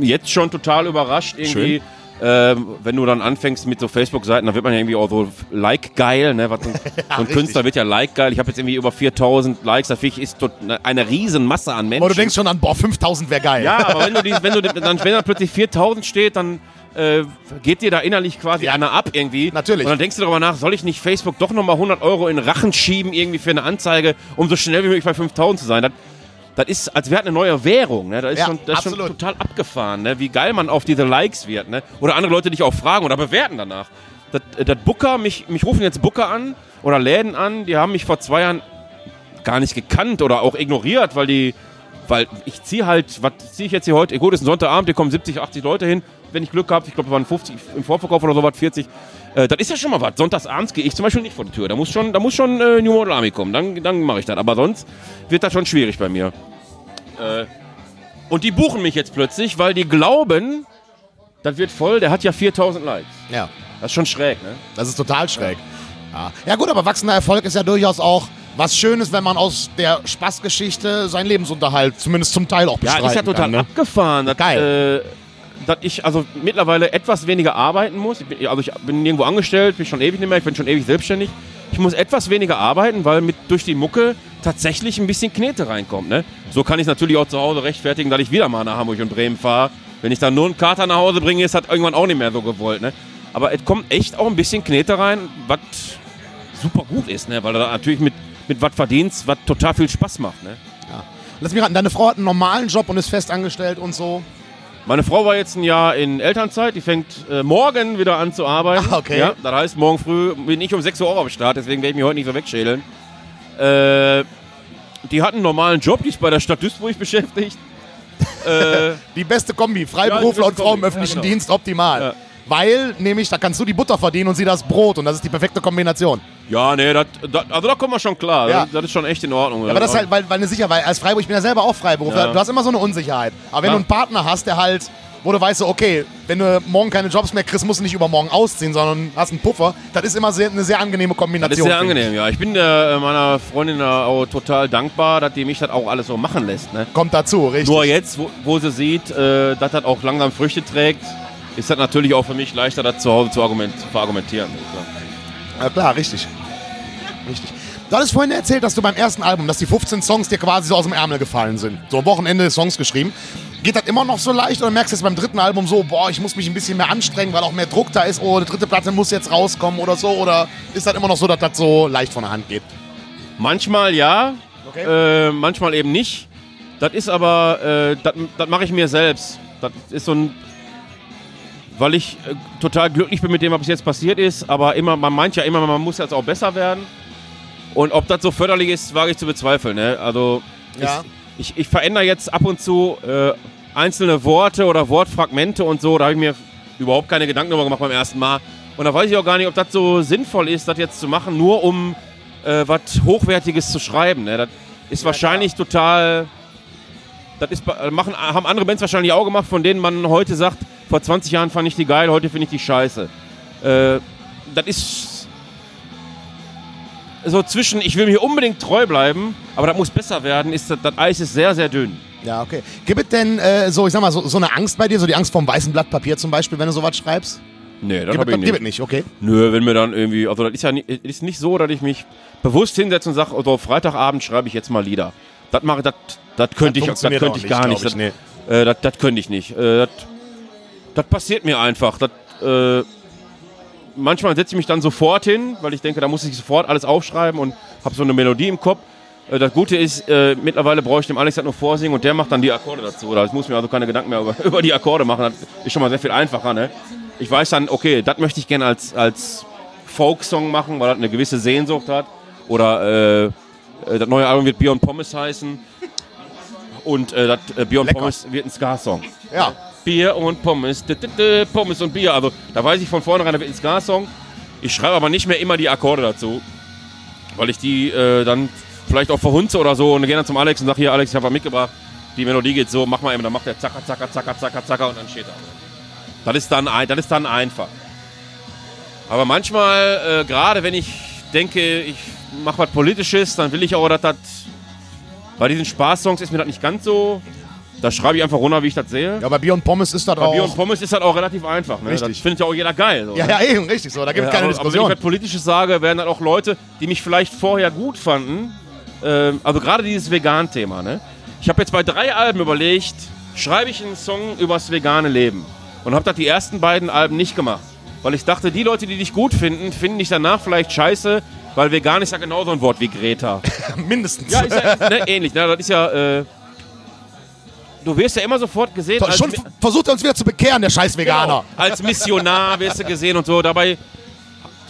jetzt schon total überrascht. Irgendwie. Ähm, wenn du dann anfängst mit so Facebook-Seiten, dann wird man ja irgendwie auch so like-geil. Ne? Was so, ein richtig. Künstler wird ja like-geil. Ich habe jetzt irgendwie über 4000 Likes. Da finde ich, ist tot, eine riesen Masse an Menschen. Aber du denkst schon an, boah, 5000 wäre geil. Ja, aber wenn du, die, wenn du dann, wenn da plötzlich 4000 steht, dann äh, geht dir da innerlich quasi Ja. einer ab irgendwie. Natürlich. Und dann denkst du darüber nach, soll ich nicht Facebook doch nochmal 100 Euro in Rachen schieben irgendwie für eine Anzeige, um so schnell wie möglich bei 5000 zu sein. Das, das ist, als wäre eine neue Währung. Ne? Das ist, Ja, schon, das ist schon total abgefahren, ne? wie geil man auf diese Likes wird. Ne? Oder andere Leute dich auch fragen oder bewerten danach. Das, das Booker, mich, mich rufen jetzt Booker an oder Läden an, die haben mich vor zwei Jahren gar nicht gekannt oder auch ignoriert, weil die, weil ich ziehe halt, was ziehe ich jetzt hier heute? Gut, ist ein Sonntagabend, hier kommen 70, 80 Leute hin, wenn ich Glück habe. Ich glaube, es waren 50 im Vorverkauf oder so was, 40. Äh, das ist ja schon mal was. Sonntagsabends gehe ich zum Beispiel nicht vor die Tür. Da muss schon, da muss schon äh, New Model Army kommen. Dann, dann mache ich das. Aber sonst wird das schon schwierig bei mir. Äh, und die buchen mich jetzt plötzlich, weil die glauben, das wird voll. Der hat ja 4000 Likes. ja. Das ist schon schräg, ne? Das ist total schräg. Ja. ja gut, aber wachsender Erfolg ist ja durchaus auch was Schönes, wenn man aus der Spaßgeschichte seinen Lebensunterhalt zumindest zum Teil auch Ja, bestreiten ist ja total kann. Ne? abgefahren. Dass, Geil. Äh, dass ich also mittlerweile etwas weniger arbeiten muss. Ich bin, also ich bin nirgendwo angestellt, bin schon ewig nicht mehr, ich bin schon ewig selbstständig. Ich muss etwas weniger arbeiten, weil mit durch die Mucke tatsächlich ein bisschen Knete reinkommt. Ne? So kann ich natürlich auch zu Hause rechtfertigen, dass ich wieder mal nach Hamburg und Bremen fahre. Wenn ich dann nur einen Kater nach Hause bringe, ist das irgendwann auch nicht mehr so gewollt. Ne? Aber es kommt echt auch ein bisschen Knete rein, was super gut ist, ne? weil du da natürlich mit, mit was verdienst, was total viel Spaß macht. Ne? Lass mich raten, deine Frau hat einen normalen Job und ist festangestellt und so. Meine Frau war jetzt ein Jahr in Elternzeit, die fängt äh, morgen wieder an zu arbeiten. Ah, okay. Ja, das heißt, morgen früh bin ich um 6 Uhr auch am Start, deswegen werde ich mich heute nicht so wegschälen. Äh, die hat einen normalen Job, die ist bei der Stadt Duisburg beschäftigt. äh, Die beste Kombi, Ja, Freiberufler die und Frau im öffentlichen ja, genau. Dienst, optimal. Ja. Weil, nämlich, da kannst du die Butter verdienen und sie das Brot und das ist die perfekte Kombination. Ja, nee, dat, dat, also da kommen wir schon klar. Ja. Das, ist schon echt in Ordnung. Ja, aber das ist halt, weil, weil eine Sicherheit, als Freiberuf, ich bin ja selber auch Freiberufler, Ja. du hast immer so eine Unsicherheit. Aber wenn du einen Partner hast, der halt, wo du weißt, so, okay, wenn du morgen keine Jobs mehr kriegst, musst du nicht übermorgen ausziehen, sondern hast einen Puffer, das ist immer sehr, eine sehr angenehme Kombination. Das ist sehr angenehm, ja. Ich bin der, äh, meiner Freundin auch total dankbar, dass die mich das auch alles so machen lässt. Ne? Kommt dazu, richtig. Nur jetzt, wo, wo sie sieht, äh, dass das auch langsam Früchte trägt, ist das natürlich auch für mich leichter, das zu Hause zu, argument, zu verargumentieren. Klar. Ja klar, richtig. Richtig. Du hattest vorhin erzählt, dass du beim ersten Album, dass die 15 Songs dir quasi so aus dem Ärmel gefallen sind. So am Wochenende Songs geschrieben. Geht das immer noch so leicht oder merkst du jetzt beim dritten Album so, boah, ich muss mich ein bisschen mehr anstrengen, weil auch mehr Druck da ist, oh, die dritte Platte muss jetzt rauskommen oder so? Oder ist das immer noch so, dass das so leicht von der Hand geht? Manchmal ja, Okay. äh, manchmal eben nicht. Das ist aber, äh, das das mache ich mir selbst. Das ist so ein, weil ich äh, total glücklich bin mit dem, was bis jetzt passiert ist, aber immer, man meint ja immer, man muss jetzt auch besser werden. Und ob das so förderlich ist, wage ich zu bezweifeln. Ne? Also Ja. ich, ich, ich verändere jetzt ab und zu äh, einzelne Worte oder Wortfragmente und so. Da habe ich mir überhaupt keine Gedanken darüber gemacht beim ersten Mal. Und da weiß ich auch gar nicht, ob das so sinnvoll ist, das jetzt zu machen, nur um äh, was Hochwertiges zu schreiben. Ne? Das ist wahrscheinlich total. Das ist, bei- machen, haben andere Bands wahrscheinlich auch gemacht, von denen man heute sagt, vor 20 Jahren fand ich die geil, heute finde ich die scheiße. Äh, das ist so zwischen, ich will mir unbedingt treu bleiben, aber das muss besser werden, ist das, das Eis ist sehr, sehr dünn. Ja, okay. Gibt es denn äh, so, ich sag mal, so, so eine Angst bei dir, so die Angst vom weißen Blatt Papier zum Beispiel, wenn du sowas schreibst? Nee, das Gibt habe ich gibt es nicht. nicht, okay. Nö, wenn mir dann irgendwie, also das ist ja nicht, ist nicht so, dass ich mich bewusst hinsetze und sage, also Freitagabend schreibe ich jetzt mal Lieder. Das mache das, das könnte ich, das könnte ich nicht, gar glaub nicht. ich, Das, nee. äh, das, das könnte ich nicht. Äh, das, das passiert mir einfach. Das, äh, manchmal setze ich mich dann sofort hin, weil ich denke, da muss ich sofort alles aufschreiben und habe so eine Melodie im Kopf. Äh, Das Gute ist, äh, mittlerweile brauche ich dem Alex halt nur vorsingen und der macht dann die Akkorde dazu. Oder ich muss mir also keine Gedanken mehr über, über die Akkorde machen. Das ist schon mal sehr viel einfacher. Ne? Ich weiß dann, okay, das möchte ich gerne als, als Folksong machen, weil das eine gewisse Sehnsucht hat. Oder äh, äh, das neue Album wird Beyond Pommes heißen. Und das äh, Beyond Lecker. Pommes wird ein Ska-Song. Ja. Bier und Pommes, Pommes und Bier. Also da weiß ich von vornherein, da wird ein Ska-Song. Ich schreibe aber nicht mehr immer die Akkorde dazu, weil ich die äh, dann vielleicht auch verhunze oder so und gehe dann zum Alex und sage, hier Alex, ich habe was mitgebracht, die Melodie geht so, mach mal eben, dann macht der zacker, zacker, zacker, zacker, zacker und dann steht er. Das ist dann, das ist dann einfach. Aber manchmal, äh, gerade wenn ich denke, ich mache was Politisches, dann will ich auch, dass das bei diesen Spaßsongs ist mir das nicht ganz so. Da schreibe ich einfach runter, wie ich das sehe. Ja, bei Bier und Pommes ist das Bei Bier und auch. Pommes ist das auch relativ einfach. Ne? Richtig. Das findet ja auch jeder geil. So, Ja, ne? ja, eben, richtig so. Da gibt es keine aber, aber wenn ich Diskussion. was Politisches sage, werden dann auch Leute, die mich vielleicht vorher gut fanden. Ähm, also gerade dieses Vegan-Thema. Ne? Ich habe jetzt bei drei Alben überlegt, schreibe ich einen Song übers vegane Leben. Und habe das die ersten beiden Alben nicht gemacht. Weil ich dachte, die Leute, die dich gut finden, finden dich danach vielleicht scheiße, weil vegan ist ja genauso ein Wort wie Greta. Mindestens. Ja, ist ja ne, ähnlich. Ne? Das ist ja. Äh, du wirst ja immer sofort gesehen. So, schon versucht er uns wieder zu bekehren, der scheiß Veganer. Genau. Als Missionar wirst du gesehen und so. Dabei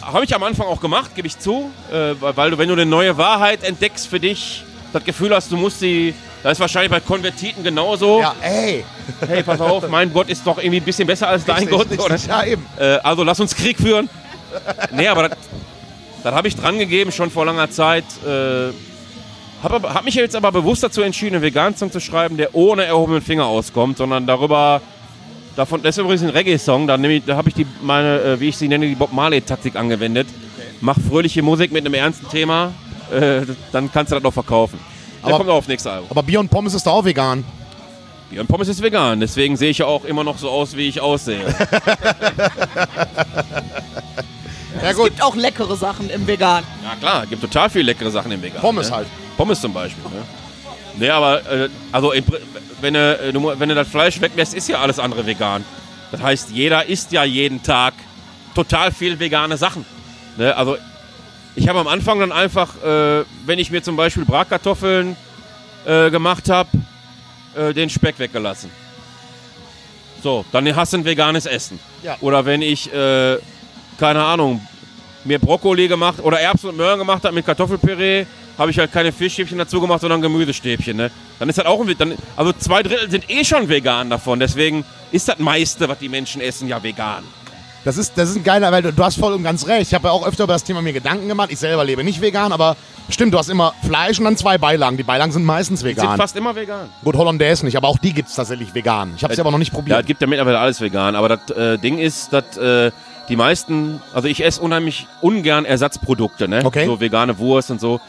habe ich am Anfang auch gemacht, gebe ich zu. Äh, weil du, wenn du eine neue Wahrheit entdeckst für dich, das Gefühl hast, du musst die. Das ist wahrscheinlich bei Konvertiten genauso. Ja, ey. Hey, pass auf, mein Gott ist doch irgendwie ein bisschen besser als dein Richtig, Gott. richtig. Oder? Ja, eben. Äh, also lass uns Krieg führen. nee, aber das, das habe ich dran gegeben schon vor langer Zeit. Äh, habe hab mich jetzt aber bewusst dazu entschieden, einen Vegan-Song zu schreiben, der ohne erhobenen Finger auskommt, sondern darüber. Davon, das ist übrigens ein Reggae-Song, da, da habe ich die, meine, äh, wie ich sie nenne, die Bob Marley-Taktik angewendet. Mach fröhliche Musik mit einem ernsten Thema, äh, dann kannst du das noch verkaufen. Der Aber- kommt auch aufs nächste Album. Aber Bier und Pommes ist doch auch vegan. Bier und Pommes ist vegan, deswegen sehe ich ja auch immer noch so aus, wie ich aussehe. Ja, Es gut. gibt auch leckere Sachen im Vegan. Ja klar, gibt total viele leckere Sachen im Vegan. Pommes ne? halt. Pommes zum Beispiel. Ne? Nee, aber äh, also wenn du, äh, du, wenn du das Fleisch weglässt, ist ja alles andere vegan. Das heißt, jeder isst ja jeden Tag total viel vegane Sachen. Ne? Also ich habe am Anfang dann einfach, äh, wenn ich mir zum Beispiel Bratkartoffeln äh, gemacht habe, äh, den Speck weggelassen. So, dann hast du ein veganes Essen. Ja. Oder wenn ich, äh, keine Ahnung, mir Brokkoli gemacht oder Erbsen und Möhren gemacht habe mit Kartoffelpüree, habe ich halt keine Fischstäbchen dazu gemacht, sondern Gemüsestäbchen. Ne? Dann ist halt auch ein, dann, also zwei Drittel sind eh schon vegan davon. Deswegen ist das meiste, was die Menschen essen, ja vegan. Das ist, das ist ein geiler, weil du, du hast voll und ganz recht. Ich habe ja auch öfter über das Thema mir Gedanken gemacht. Ich selber lebe nicht vegan, aber stimmt, du hast immer Fleisch und dann zwei Beilagen. Die Beilagen sind meistens Sind vegan. fast immer vegan. Gut, Hollandaise nicht, aber auch die gibt es tatsächlich vegan. Ich habe sie aber noch nicht Ja, probiert. es gibt ja mittlerweile alles vegan, aber das äh, Ding ist, dass äh, die meisten, also ich esse unheimlich ungern Ersatzprodukte, ne? Okay. So vegane Wurst und so,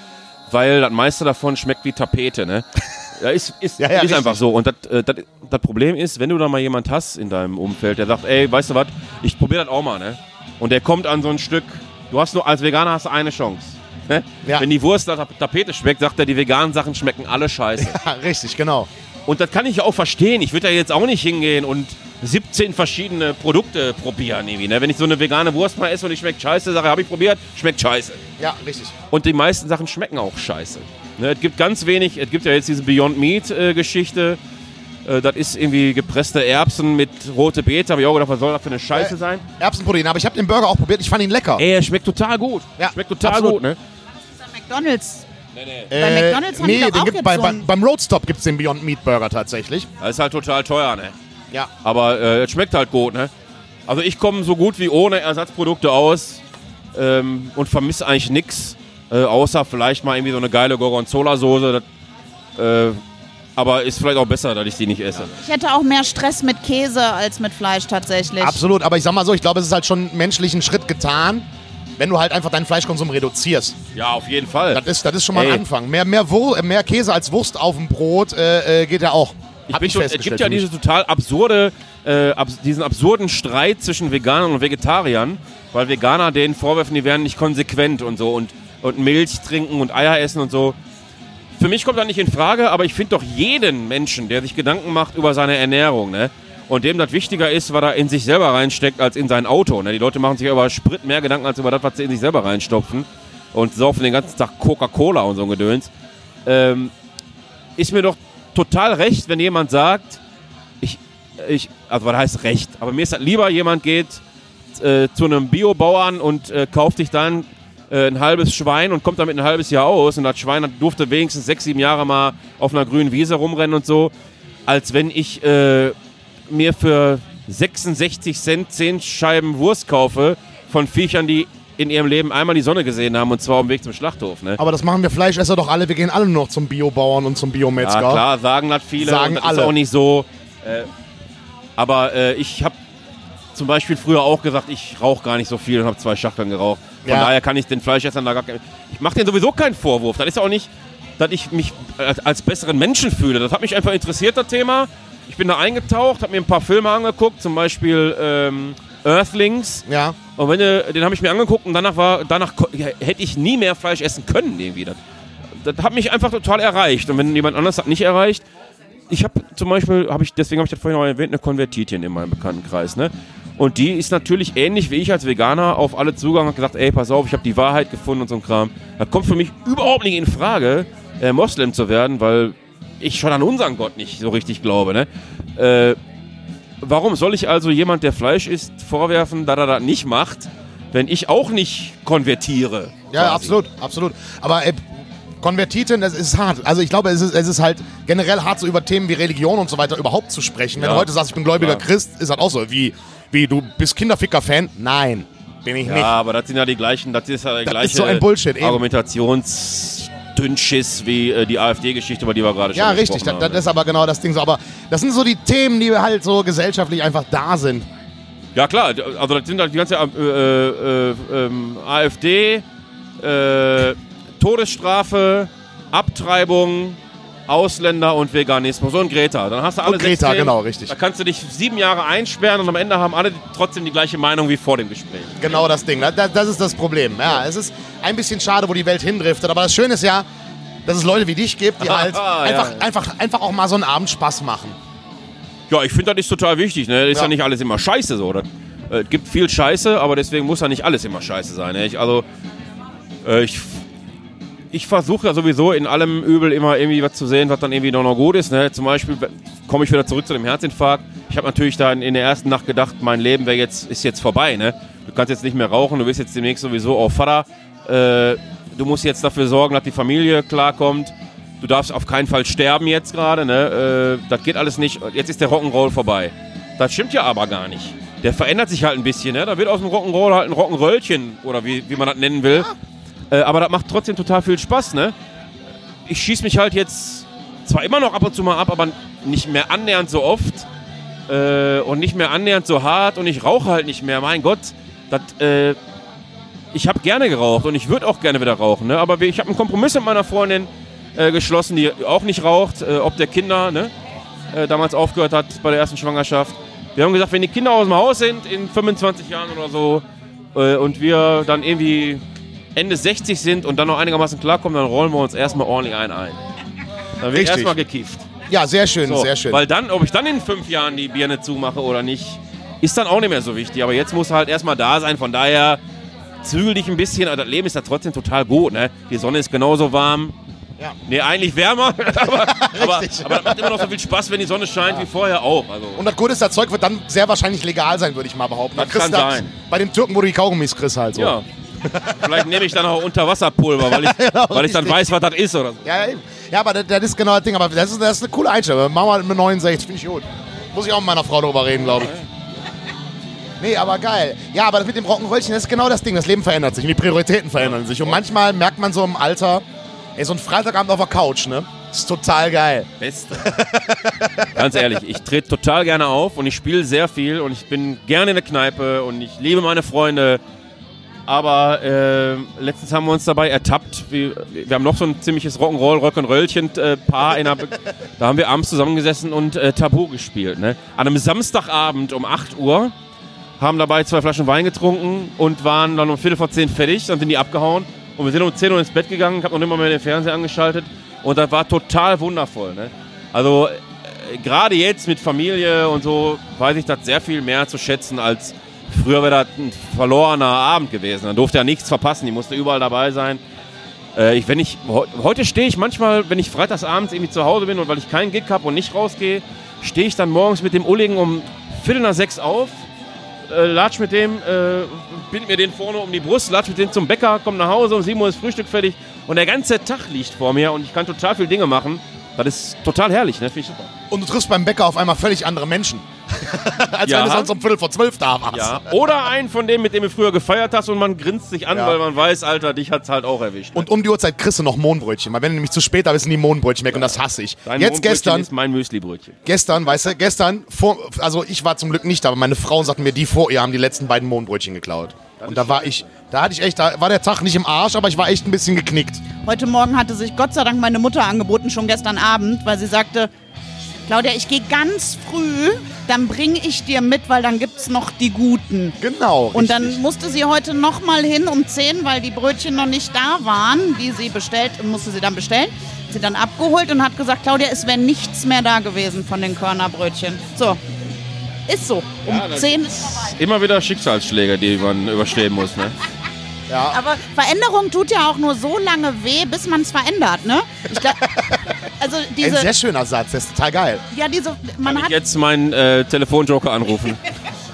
weil das meiste davon schmeckt wie Tapete, ne? Ja, ist, ist, Ja, ja, ist richtig. einfach so. Und das, äh, das, Problem ist, wenn du da mal jemand hast in deinem Umfeld, der sagt, ey, weißt du was, ich probiere das auch mal, ne? Und der kommt an so ein Stück, du hast nur, als Veganer hast du eine Chance. Ne? Ja. Wenn die Wurst nach Tapete schmeckt, sagt er, die veganen Sachen schmecken alle scheiße. Ja, richtig, genau. Und das kann ich ja auch verstehen. Ich würde da jetzt auch nicht hingehen und 17 verschiedene Produkte probieren. Irgendwie, ne? Wenn ich so eine vegane Wurst mal esse und die schmeckt scheiße, sage habe ich probiert, schmeckt scheiße. Ja, richtig. Und die meisten Sachen schmecken auch scheiße. Ne? Es gibt ganz wenig, es gibt ja jetzt diese Beyond Meat-Geschichte. Äh, das ist irgendwie gepresste Erbsen mit rote Beete. Habe ich auch gedacht, was soll das für eine Scheiße Äh, sein? Erbsenprotein, aber ich habe den Burger auch probiert. Ich fand ihn lecker. Ey, er schmeckt total gut. Ja, schmeckt total absolut. gut, ne? Bei McDonalds. Äh, bei McDonald's haben die nee, doch den auch gibt jetzt bei, so bei, einen- beim Roadstop gibt es den Beyond Meat Burger tatsächlich. Das ist halt total teuer, ne? Ja. Aber äh, es schmeckt halt gut, ne? Also ich komme so gut wie ohne Ersatzprodukte aus ähm, und vermisse eigentlich nichts, äh, außer vielleicht mal irgendwie so eine geile Gorgonzola-Soße. Das, äh, aber ist vielleicht auch besser, dass ich die nicht esse. Ich hätte auch mehr Stress mit Käse als mit Fleisch tatsächlich. Absolut, aber ich sag mal so, ich glaube, es ist halt schon menschlich ein Schritt getan, wenn du halt einfach deinen Fleischkonsum reduzierst. Ja, auf jeden Fall. Das ist, das ist schon mal Ey. ein Anfang. Mehr, mehr, Wur mehr Käse als Wurst auf dem Brot äh, äh, geht ja auch. Ich bin schon, es gibt ja diese total absurde, äh, abs diesen absurden Streit zwischen Veganern und Vegetariern, weil Veganer denen vorwerfen, die wären nicht konsequent und so und, und Milch trinken und Eier essen und so. Für mich kommt das nicht in Frage, aber ich finde doch jeden Menschen, der sich Gedanken macht über seine Ernährung, ne? Und dem das wichtiger ist, was er in sich selber reinsteckt, als in sein Auto. Ne? Die Leute machen sich über Sprit mehr Gedanken als über das, was sie in sich selber reinstopfen und saufen den ganzen Tag Coca-Cola und so ein Gedöns. Ähm, ist mir doch total recht, wenn jemand sagt, ich, ich, also was heißt recht, aber mir ist das lieber, jemand geht äh, zu einem Biobauern und äh, kauft sich dann äh, ein halbes Schwein und kommt damit ein halbes Jahr aus und das Schwein durfte wenigstens sechs, sieben Jahre mal auf einer grünen Wiese rumrennen und so, als wenn ich äh, mir für 66 Cent 10 Scheiben Wurst kaufe von Viechern, die in ihrem Leben einmal die Sonne gesehen haben und zwar auf dem Weg zum Schlachthof. Ne? Aber das machen wir Fleischesser doch alle. Wir gehen alle nur noch zum Biobauern und zum Biometzger. Ja, klar, sagen das viele. Sagen das alle. ist auch nicht so. Äh, aber äh, ich habe zum Beispiel früher auch gesagt, ich rauche gar nicht so viel und habe zwei Schachteln geraucht. Von Ja. daher kann ich den Fleischessern da gar kein, Ich mache denen sowieso keinen Vorwurf. Das ist ja auch nicht, dass ich mich als, als besseren Menschen fühle. Das hat mich einfach interessiert, das Thema. Ich bin da eingetaucht, habe mir ein paar Filme angeguckt, zum Beispiel ähm, Earthlings. Ja. Und wenn den habe ich mir angeguckt und danach war, danach hätte ich nie mehr Fleisch essen können irgendwie. Das, das hat mich einfach total erreicht. Und wenn jemand anders hat nicht erreicht, ich habe zum Beispiel, hab ich, deswegen habe ich das vorhin auch erwähnt, eine Konvertitin in meinem Bekanntenkreis. Ne? Und die ist natürlich ähnlich wie ich als Veganer auf alle zugegangen und hat gesagt, ey, pass auf, ich habe die Wahrheit gefunden und so ein Kram. Das kommt für mich überhaupt nicht in Frage, äh, Moslem zu werden, weil ich schon an unseren Gott nicht so richtig glaube. Ne? Äh, warum soll ich also jemand, der Fleisch isst, vorwerfen, dass er das nicht macht, wenn ich auch nicht konvertiere? Ja, quasi? absolut, absolut. Aber äh, Konvertiten, das ist hart. Also ich glaube, es ist, es ist halt generell hart, so über Themen wie Religion und so weiter überhaupt zu sprechen. Wenn Ja. du heute sagst, ich bin gläubiger Ja. Christ, ist das auch so. Wie, wie du bist Kinderficker-Fan? Nein, bin ich Ja, nicht. aber das sind ja die gleichen, das ist ja der Das gleiche ist so ein Bullshit, eben. Argumentationsdünnschiss wie äh, die AfD-Geschichte, über die wir gerade schon Ja, richtig. Das, das ist aber genau das Ding so. Aber das sind so die Themen, die halt so gesellschaftlich einfach da sind. Ja klar, also das sind halt die ganze äh, äh, ähm, AfD, äh, Todesstrafe, Abtreibung, Ausländer und Veganismus und Greta. Dann hast du alle Und Greta, Themen. genau, richtig. Da kannst du dich sieben Jahre einsperren und am Ende haben alle trotzdem die gleiche Meinung wie vor dem Gespräch. Genau das Ding. Das, das ist das Problem. Ja, es ist ein bisschen schade, wo die Welt hindriftet. Aber das Schöne ist ja, dass es Leute wie dich gibt, die halt Ja. einfach, einfach, einfach auch mal so einen Abend Spaß machen. Ja, ich finde, das ist total wichtig. Ne? Das ist ja. Ja. nicht alles immer scheiße so. Das, äh, es gibt viel Scheiße, aber deswegen muss ja nicht alles immer scheiße sein. Ne? Ich, also, äh, ich, ich versuche ja sowieso in allem Übel immer irgendwie was zu sehen, was dann irgendwie noch, noch gut ist. Ne? Zum Beispiel komme ich wieder zurück zu dem Herzinfarkt. Ich habe natürlich da in, der ersten Nacht gedacht, mein Leben wäre jetzt, ist jetzt vorbei. Ne? Du kannst jetzt nicht mehr rauchen, du bist jetzt demnächst sowieso auf Vater. Äh, du musst jetzt dafür sorgen, dass die Familie klarkommt. Du darfst auf keinen Fall sterben jetzt gerade. Ne? Äh, das geht alles nicht. Jetzt ist der Rock'n'Roll vorbei. Das stimmt ja aber gar nicht. Der verändert sich halt ein bisschen. Ne? Da wird aus dem Rock'n'Roll halt ein Rock'n'Röllchen oder wie, wie man das nennen will. Äh, aber das macht trotzdem total viel Spaß. Ne? Ich schieße mich halt jetzt zwar immer noch ab und zu mal ab, aber nicht mehr annähernd so oft äh, und nicht mehr annähernd so hart und ich rauche halt nicht mehr. Mein Gott, das, äh, ich habe gerne geraucht und ich würde auch gerne wieder rauchen. Ne? Aber ich habe einen Kompromiss mit meiner Freundin äh, geschlossen, die auch nicht raucht, äh, ob der Kinder ne? äh, damals aufgehört hat bei der ersten Schwangerschaft. Wir haben gesagt, wenn die Kinder aus dem Haus sind in 25 Jahren oder so und wir dann irgendwie Ende 60 sind und dann noch einigermaßen klarkommen, dann rollen wir uns erstmal ordentlich ein ein. Dann wird Richtig. erstmal gekifft. Ja, sehr schön, So, sehr schön. Weil dann, ob ich dann in fünf Jahren die Birne zumache oder nicht, ist dann auch nicht mehr so wichtig. Aber jetzt muss halt erstmal da sein. Von daher zügel dich ein bisschen. Aber das Leben ist ja trotzdem total gut. Ne? Die Sonne ist genauso warm. Ja. Nee, eigentlich wärmer. aber, aber, aber das macht immer noch so viel Spaß, wenn die Sonne scheint wie vorher auch. Also, Und das Gute ist, das Zeug wird dann sehr wahrscheinlich legal sein, würde ich mal behaupten. Das Da kriegst kann sein. Bei den Türken, wo du die Kaugummis kriegst halt so. ja. Vielleicht nehme ich dann auch Unterwasserpulver, weil ich, weil ich dann weiß, was das ist oder so. Ja, eben. ja aber das, das ist genau das Ding. Aber das ist, das ist eine coole Einstellung. Machen wir mit 69, finde ich gut. Muss ich auch mit meiner Frau darüber reden, glaube ich. Nee, aber geil. Ja, aber das mit dem Rockenröllchen, das ist genau das Ding. Das Leben verändert sich und die Prioritäten verändern sich. Und manchmal merkt man so im Alter, ey, so ein Freitagabend auf der Couch, ne? Ist total geil. Beste. Ganz ehrlich, ich trete total gerne auf und ich spiele sehr viel und ich bin gerne in der Kneipe und ich liebe meine Freunde. Aber äh, letztens haben wir uns dabei ertappt. Wir, wir haben noch so ein ziemliches Rock'n'Roll, Rock'n'Röllchen-Paar. Be- da haben wir abends zusammengesessen und äh, Tabu gespielt. Ne? An einem Samstagabend um 8 Uhr haben dabei zwei Flaschen Wein getrunken und waren dann um Viertel vor zehn fertig. Dann sind die abgehauen und wir sind um 10 Uhr ins Bett gegangen. Ich habe noch nicht mal mehr den Fernseher angeschaltet und das war total wundervoll. Ne? Also gerade jetzt mit Familie und so, weiß ich das sehr viel mehr zu schätzen als früher wäre das ein verlorener Abend gewesen. Dann durfte ja nichts verpassen, die musste überall dabei sein. Äh, ich, wenn ich, heute stehe ich manchmal, wenn ich freitagsabends irgendwie zu Hause bin und weil ich keinen Gig habe und nicht rausgehe, stehe ich dann morgens mit dem Ulligen um Viertel nach sechs auf, äh, latsch mit dem, äh, bind mir den vorne um die Brust, latsch mit dem zum Bäcker, komm nach Hause, um 7 Uhr ist Frühstück fertig und der ganze Tag liegt vor mir und ich kann total viele Dinge machen. Das ist total herrlich, ne? Finde ich super. Und du triffst beim Bäcker auf einmal völlig andere Menschen. Als Ja. wenn du sonst um Viertel vor zwölf da warst. Ja. Oder einen von dem, mit dem du früher gefeiert hast und man grinst sich an, Ja. weil man weiß, Alter, dich hat's halt auch erwischt. Und um die Uhrzeit kriegst du noch Mohnbrötchen. Weil wenn du nämlich zu spät da bist, sind die Mohnbrötchen weg und das hasse ich. Dein Jetzt gestern, ist mein Müslibrötchen. gestern, weißt du, gestern, vor, also ich war zum Glück nicht da, aber meine Frau sagte mir, die vor ihr haben die letzten beiden Mohnbrötchen geklaut. Und da war ich, da hatte ich echt, da war der Tag nicht im Arsch, aber ich war echt ein bisschen geknickt. Heute Morgen hatte sich Gott sei Dank meine Mutter angeboten, schon gestern Abend, weil sie sagte, Claudia, ich gehe ganz früh, dann bringe ich dir mit, weil dann gibt's noch die guten. Genau. Und richtig. dann musste sie heute noch mal hin um 10, weil die Brötchen noch nicht da waren, die sie bestellt, musste sie dann bestellen. Hat Sie dann abgeholt und hat gesagt, Claudia, es wäre nichts mehr da gewesen von den Körnerbrötchen. So, ist so. Um Ja, das 10 ist vorbei. Immer wieder Schicksalsschläge, die man überstehen muss, ne? ja. Aber Veränderung tut ja auch nur so lange weh, bis man es verändert, ne? Ich glaub, also Ein diese, sehr schöner Satz, der ist total geil. ja diese, man Kann hat, ich jetzt meinen äh, Telefonjoker anrufen?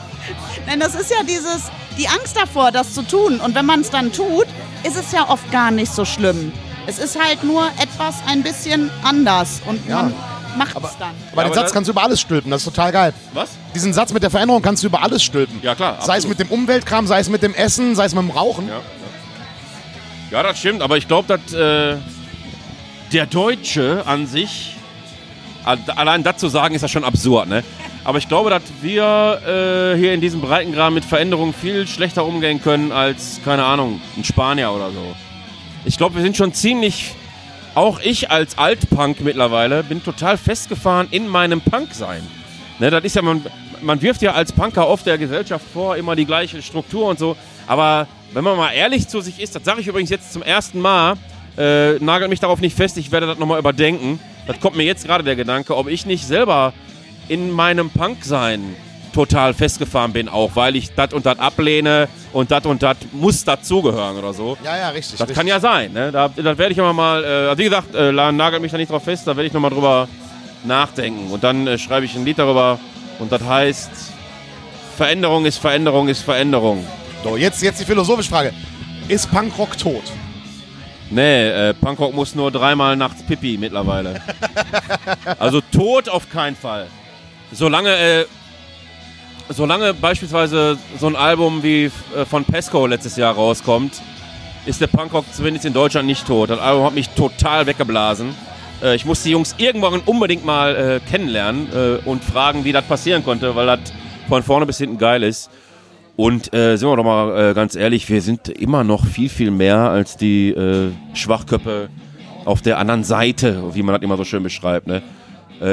nein, das ist ja dieses, die Angst davor, das zu tun. Und wenn man es dann tut, ist es ja oft gar nicht so schlimm. Es ist halt nur etwas ein bisschen anders und Ja. man macht Aber- es dann. Aber den aber Satz kannst du über alles stülpen, das ist total geil. Was? Diesen Satz mit der Veränderung kannst du über alles stülpen. Ja, klar, Sei es absolut. mit dem Umweltkram, sei es mit dem Essen, sei es mit dem Rauchen. Ja, ja. ja das stimmt, aber ich glaube, dass äh, der Deutsche an sich, allein das zu sagen, ist ja schon absurd, ne? Aber ich glaube, dass wir äh, hier in diesem Breitengraden mit Veränderungen viel schlechter umgehen können als, keine Ahnung, ein Spanier oder so. Ich glaube, wir sind schon ziemlich, auch ich als Altpunk mittlerweile, bin total festgefahren in meinem Punk-Sein. Ne, das ist ja, man, man wirft ja als Punker oft der Gesellschaft vor, immer die gleiche Struktur und so. Aber wenn man mal ehrlich zu sich ist, das sage ich übrigens jetzt zum ersten Mal, äh, nagelt mich darauf nicht fest, ich werde das nochmal überdenken. Das kommt mir jetzt gerade der Gedanke, ob ich nicht selber in meinem Punk-Sein total festgefahren bin, auch weil ich das und das ablehne und das und das muss dazugehören oder so. Ja, ja, richtig. Das richtig. kann ja sein, ne? Da, da werde ich immer mal, äh, also wie gesagt, äh, nagelt mich da nicht drauf fest, da werde ich nochmal drüber nachdenken. Und dann äh, schreibe ich ein Lied darüber und das heißt, Veränderung ist Veränderung ist Veränderung. So, jetzt, jetzt die philosophische Frage. Ist Punkrock tot? Nee, äh, Punkrock muss nur dreimal nachts Pipi mittlerweile. also tot auf keinen Fall. Solange, äh, solange beispielsweise so ein Album wie äh, von Pesco letztes Jahr rauskommt, ist der Punkrock zumindest in Deutschland nicht tot. Das Album hat mich total weggeblasen. Äh, ich muss die Jungs irgendwann unbedingt mal äh, kennenlernen und fragen, wie das passieren konnte, weil das von vorne bis hinten geil ist. Und äh, sind wir doch mal äh, ganz ehrlich, wir sind immer noch viel, viel mehr als die äh, Schwachköppe auf der anderen Seite, wie man das immer so schön beschreibt. Ne?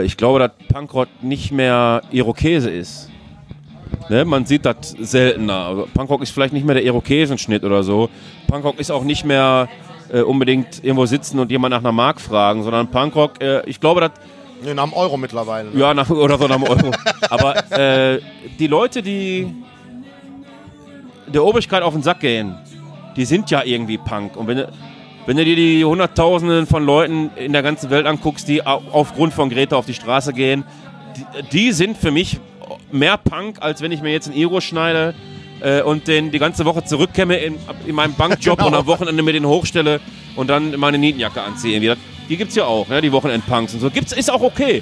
Ich glaube, dass Punkrock nicht mehr Irokese ist. Ne? Man sieht das seltener. Also Punkrock ist vielleicht nicht mehr der Irokesenschnitt oder so. Punkrock ist auch nicht mehr äh, unbedingt irgendwo sitzen und jemand nach einer Mark fragen, sondern Punkrock, äh, ich glaube, dass Nee, nach dem Euro mittlerweile. ne? ja, nach, oder so nach dem Euro. Aber äh, die Leute, die der Obrigkeit auf den Sack gehen, die sind ja irgendwie Punk. Und wenn du, wenn du dir die Hunderttausenden von Leuten in der ganzen Welt anguckst, die au- aufgrund von Greta auf die Straße gehen, die, die sind für mich mehr Punk, als wenn ich mir jetzt ein Iro schneide äh, und den die ganze Woche zurückkämme in, in meinem Bankjob Genau. und am Wochenende mir den hochstelle und dann meine Nietenjacke anziehe. Irgendwie. Das- Die gibt's ja auch, ne? die Wochenendpunks und so. Gibt's, ist auch okay.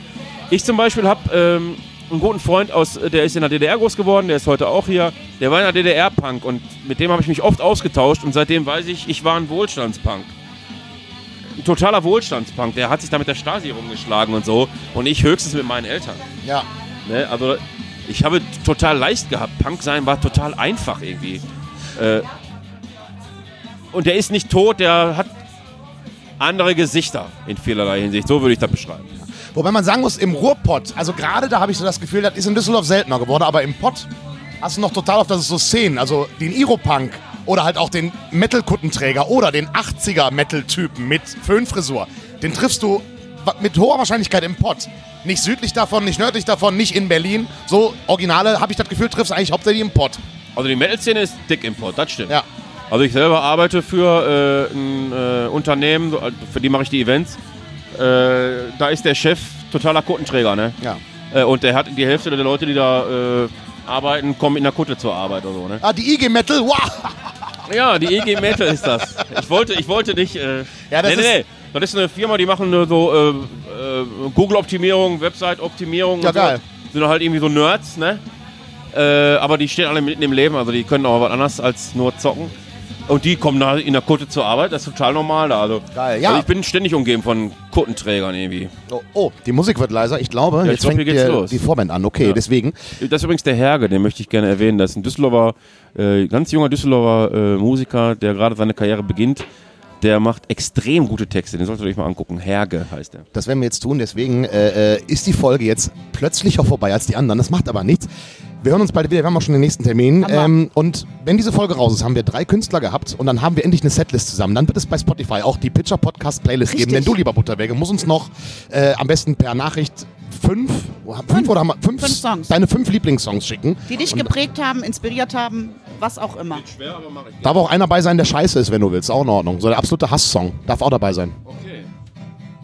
Ich zum Beispiel habe ähm, einen guten Freund aus, der ist in der DDR groß geworden, der ist heute auch hier. Der war in der DDR Punk und mit dem habe ich mich oft ausgetauscht und seitdem weiß ich, ich war ein Wohlstandspunk. Ein totaler Wohlstandspunk. Der hat sich da mit der Stasi rumgeschlagen und so und ich höchstens mit meinen Eltern. Ja. Ne? Also ich habe total leicht gehabt. Punk sein war total einfach irgendwie. Äh, und der ist nicht tot, der hat andere Gesichter in vielerlei Hinsicht. So würde ich das beschreiben. Wobei man sagen muss, im Ruhrpott, also gerade da habe ich so das Gefühl, das ist in Düsseldorf seltener geworden, aber im Pott hast du noch total oft, dass es so Szenen, also den Iro-Punk oder halt auch den Metal-Kuttenträger oder den 80er-Metal-Typen mit Föhnfrisur, den triffst du mit hoher Wahrscheinlichkeit im Pott. Nicht südlich davon, nicht nördlich davon, nicht in Berlin. So Originale, habe ich das Gefühl, triffst eigentlich hauptsächlich im Pott. Also die Metal-Szene ist dick im Pott, das stimmt. Ja. Also ich selber arbeite für äh, ein äh, Unternehmen, äh, für die mache ich die Events. Äh, da ist der Chef totaler Kuttenträger, ne? Ja. Äh, und der hat die Hälfte der Leute, die da äh, arbeiten, kommen in der Kutte zur Arbeit oder so, ne? Ah, die IG Metal, wow! Ja, die EG Metal ist das. Ich wollte, ich wollte nicht. Äh, Ja, das nee, ist- nee. Das ist eine Firma, die machen nur so äh, äh, Google-Optimierung, Website-Optimierung. Ja, und so. geil. Sind halt irgendwie so Nerds, ne? Äh, aber die stehen alle mitten im Leben, also die können auch was anderes als nur zocken. Und die kommen da in der Kutte zur Arbeit, das ist total normal da. Also, Geil, ja. also ich bin ständig umgeben von Kuttenträgern irgendwie. Oh, oh, die Musik wird leiser. Ich glaube, ich jetzt glaub, fängt der, die Vorband an. Okay, Ja. deswegen. Das ist übrigens der Herge, den möchte ich gerne erwähnen. Das ist ein Düsseldorfer, äh, ganz junger Düsseldorfer äh, Musiker, der gerade seine Karriere beginnt. Der macht extrem gute Texte, den solltet ihr euch mal angucken. Herge heißt er. Das werden wir jetzt tun. Deswegen äh, äh, ist die Folge jetzt plötzlicher vorbei als die anderen. Das macht aber nichts. Wir hören uns bald wieder. Wir haben auch schon den nächsten Termin. Ähm, und wenn diese Folge raus ist, haben wir drei Künstler gehabt und dann haben wir endlich eine Setlist zusammen. Dann wird es bei Spotify auch die Pitcher Podcast Playlist geben. Richtig. Denn du, lieber Butterwege, musst uns noch äh, am besten per Nachricht fünf, fünf, oder haben wir, fünf, Fünf Songs. deine fünf Lieblingssongs schicken. Die dich Und geprägt haben, inspiriert haben, was auch immer. Schwer, aber mache ich. Darf auch einer dabei sein, der scheiße ist, wenn du willst. Auch in Ordnung. So der absolute Hasssong. Darf auch dabei sein. Okay.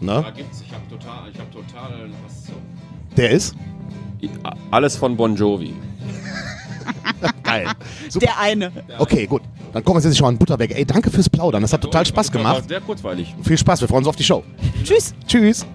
Ne? Da gibt's, ich habe total, ich habe total was zu. Der ist? Alles von Bon Jovi. Geil. Super. Der eine. Okay, gut. Dann kommen wir uns jetzt schon an Butterberg. Ey, danke fürs Plaudern. Das hat total Spaß War gemacht. sehr kurzweilig. Viel Spaß. Wir freuen uns auf die Show. Tschüss. Tschüss.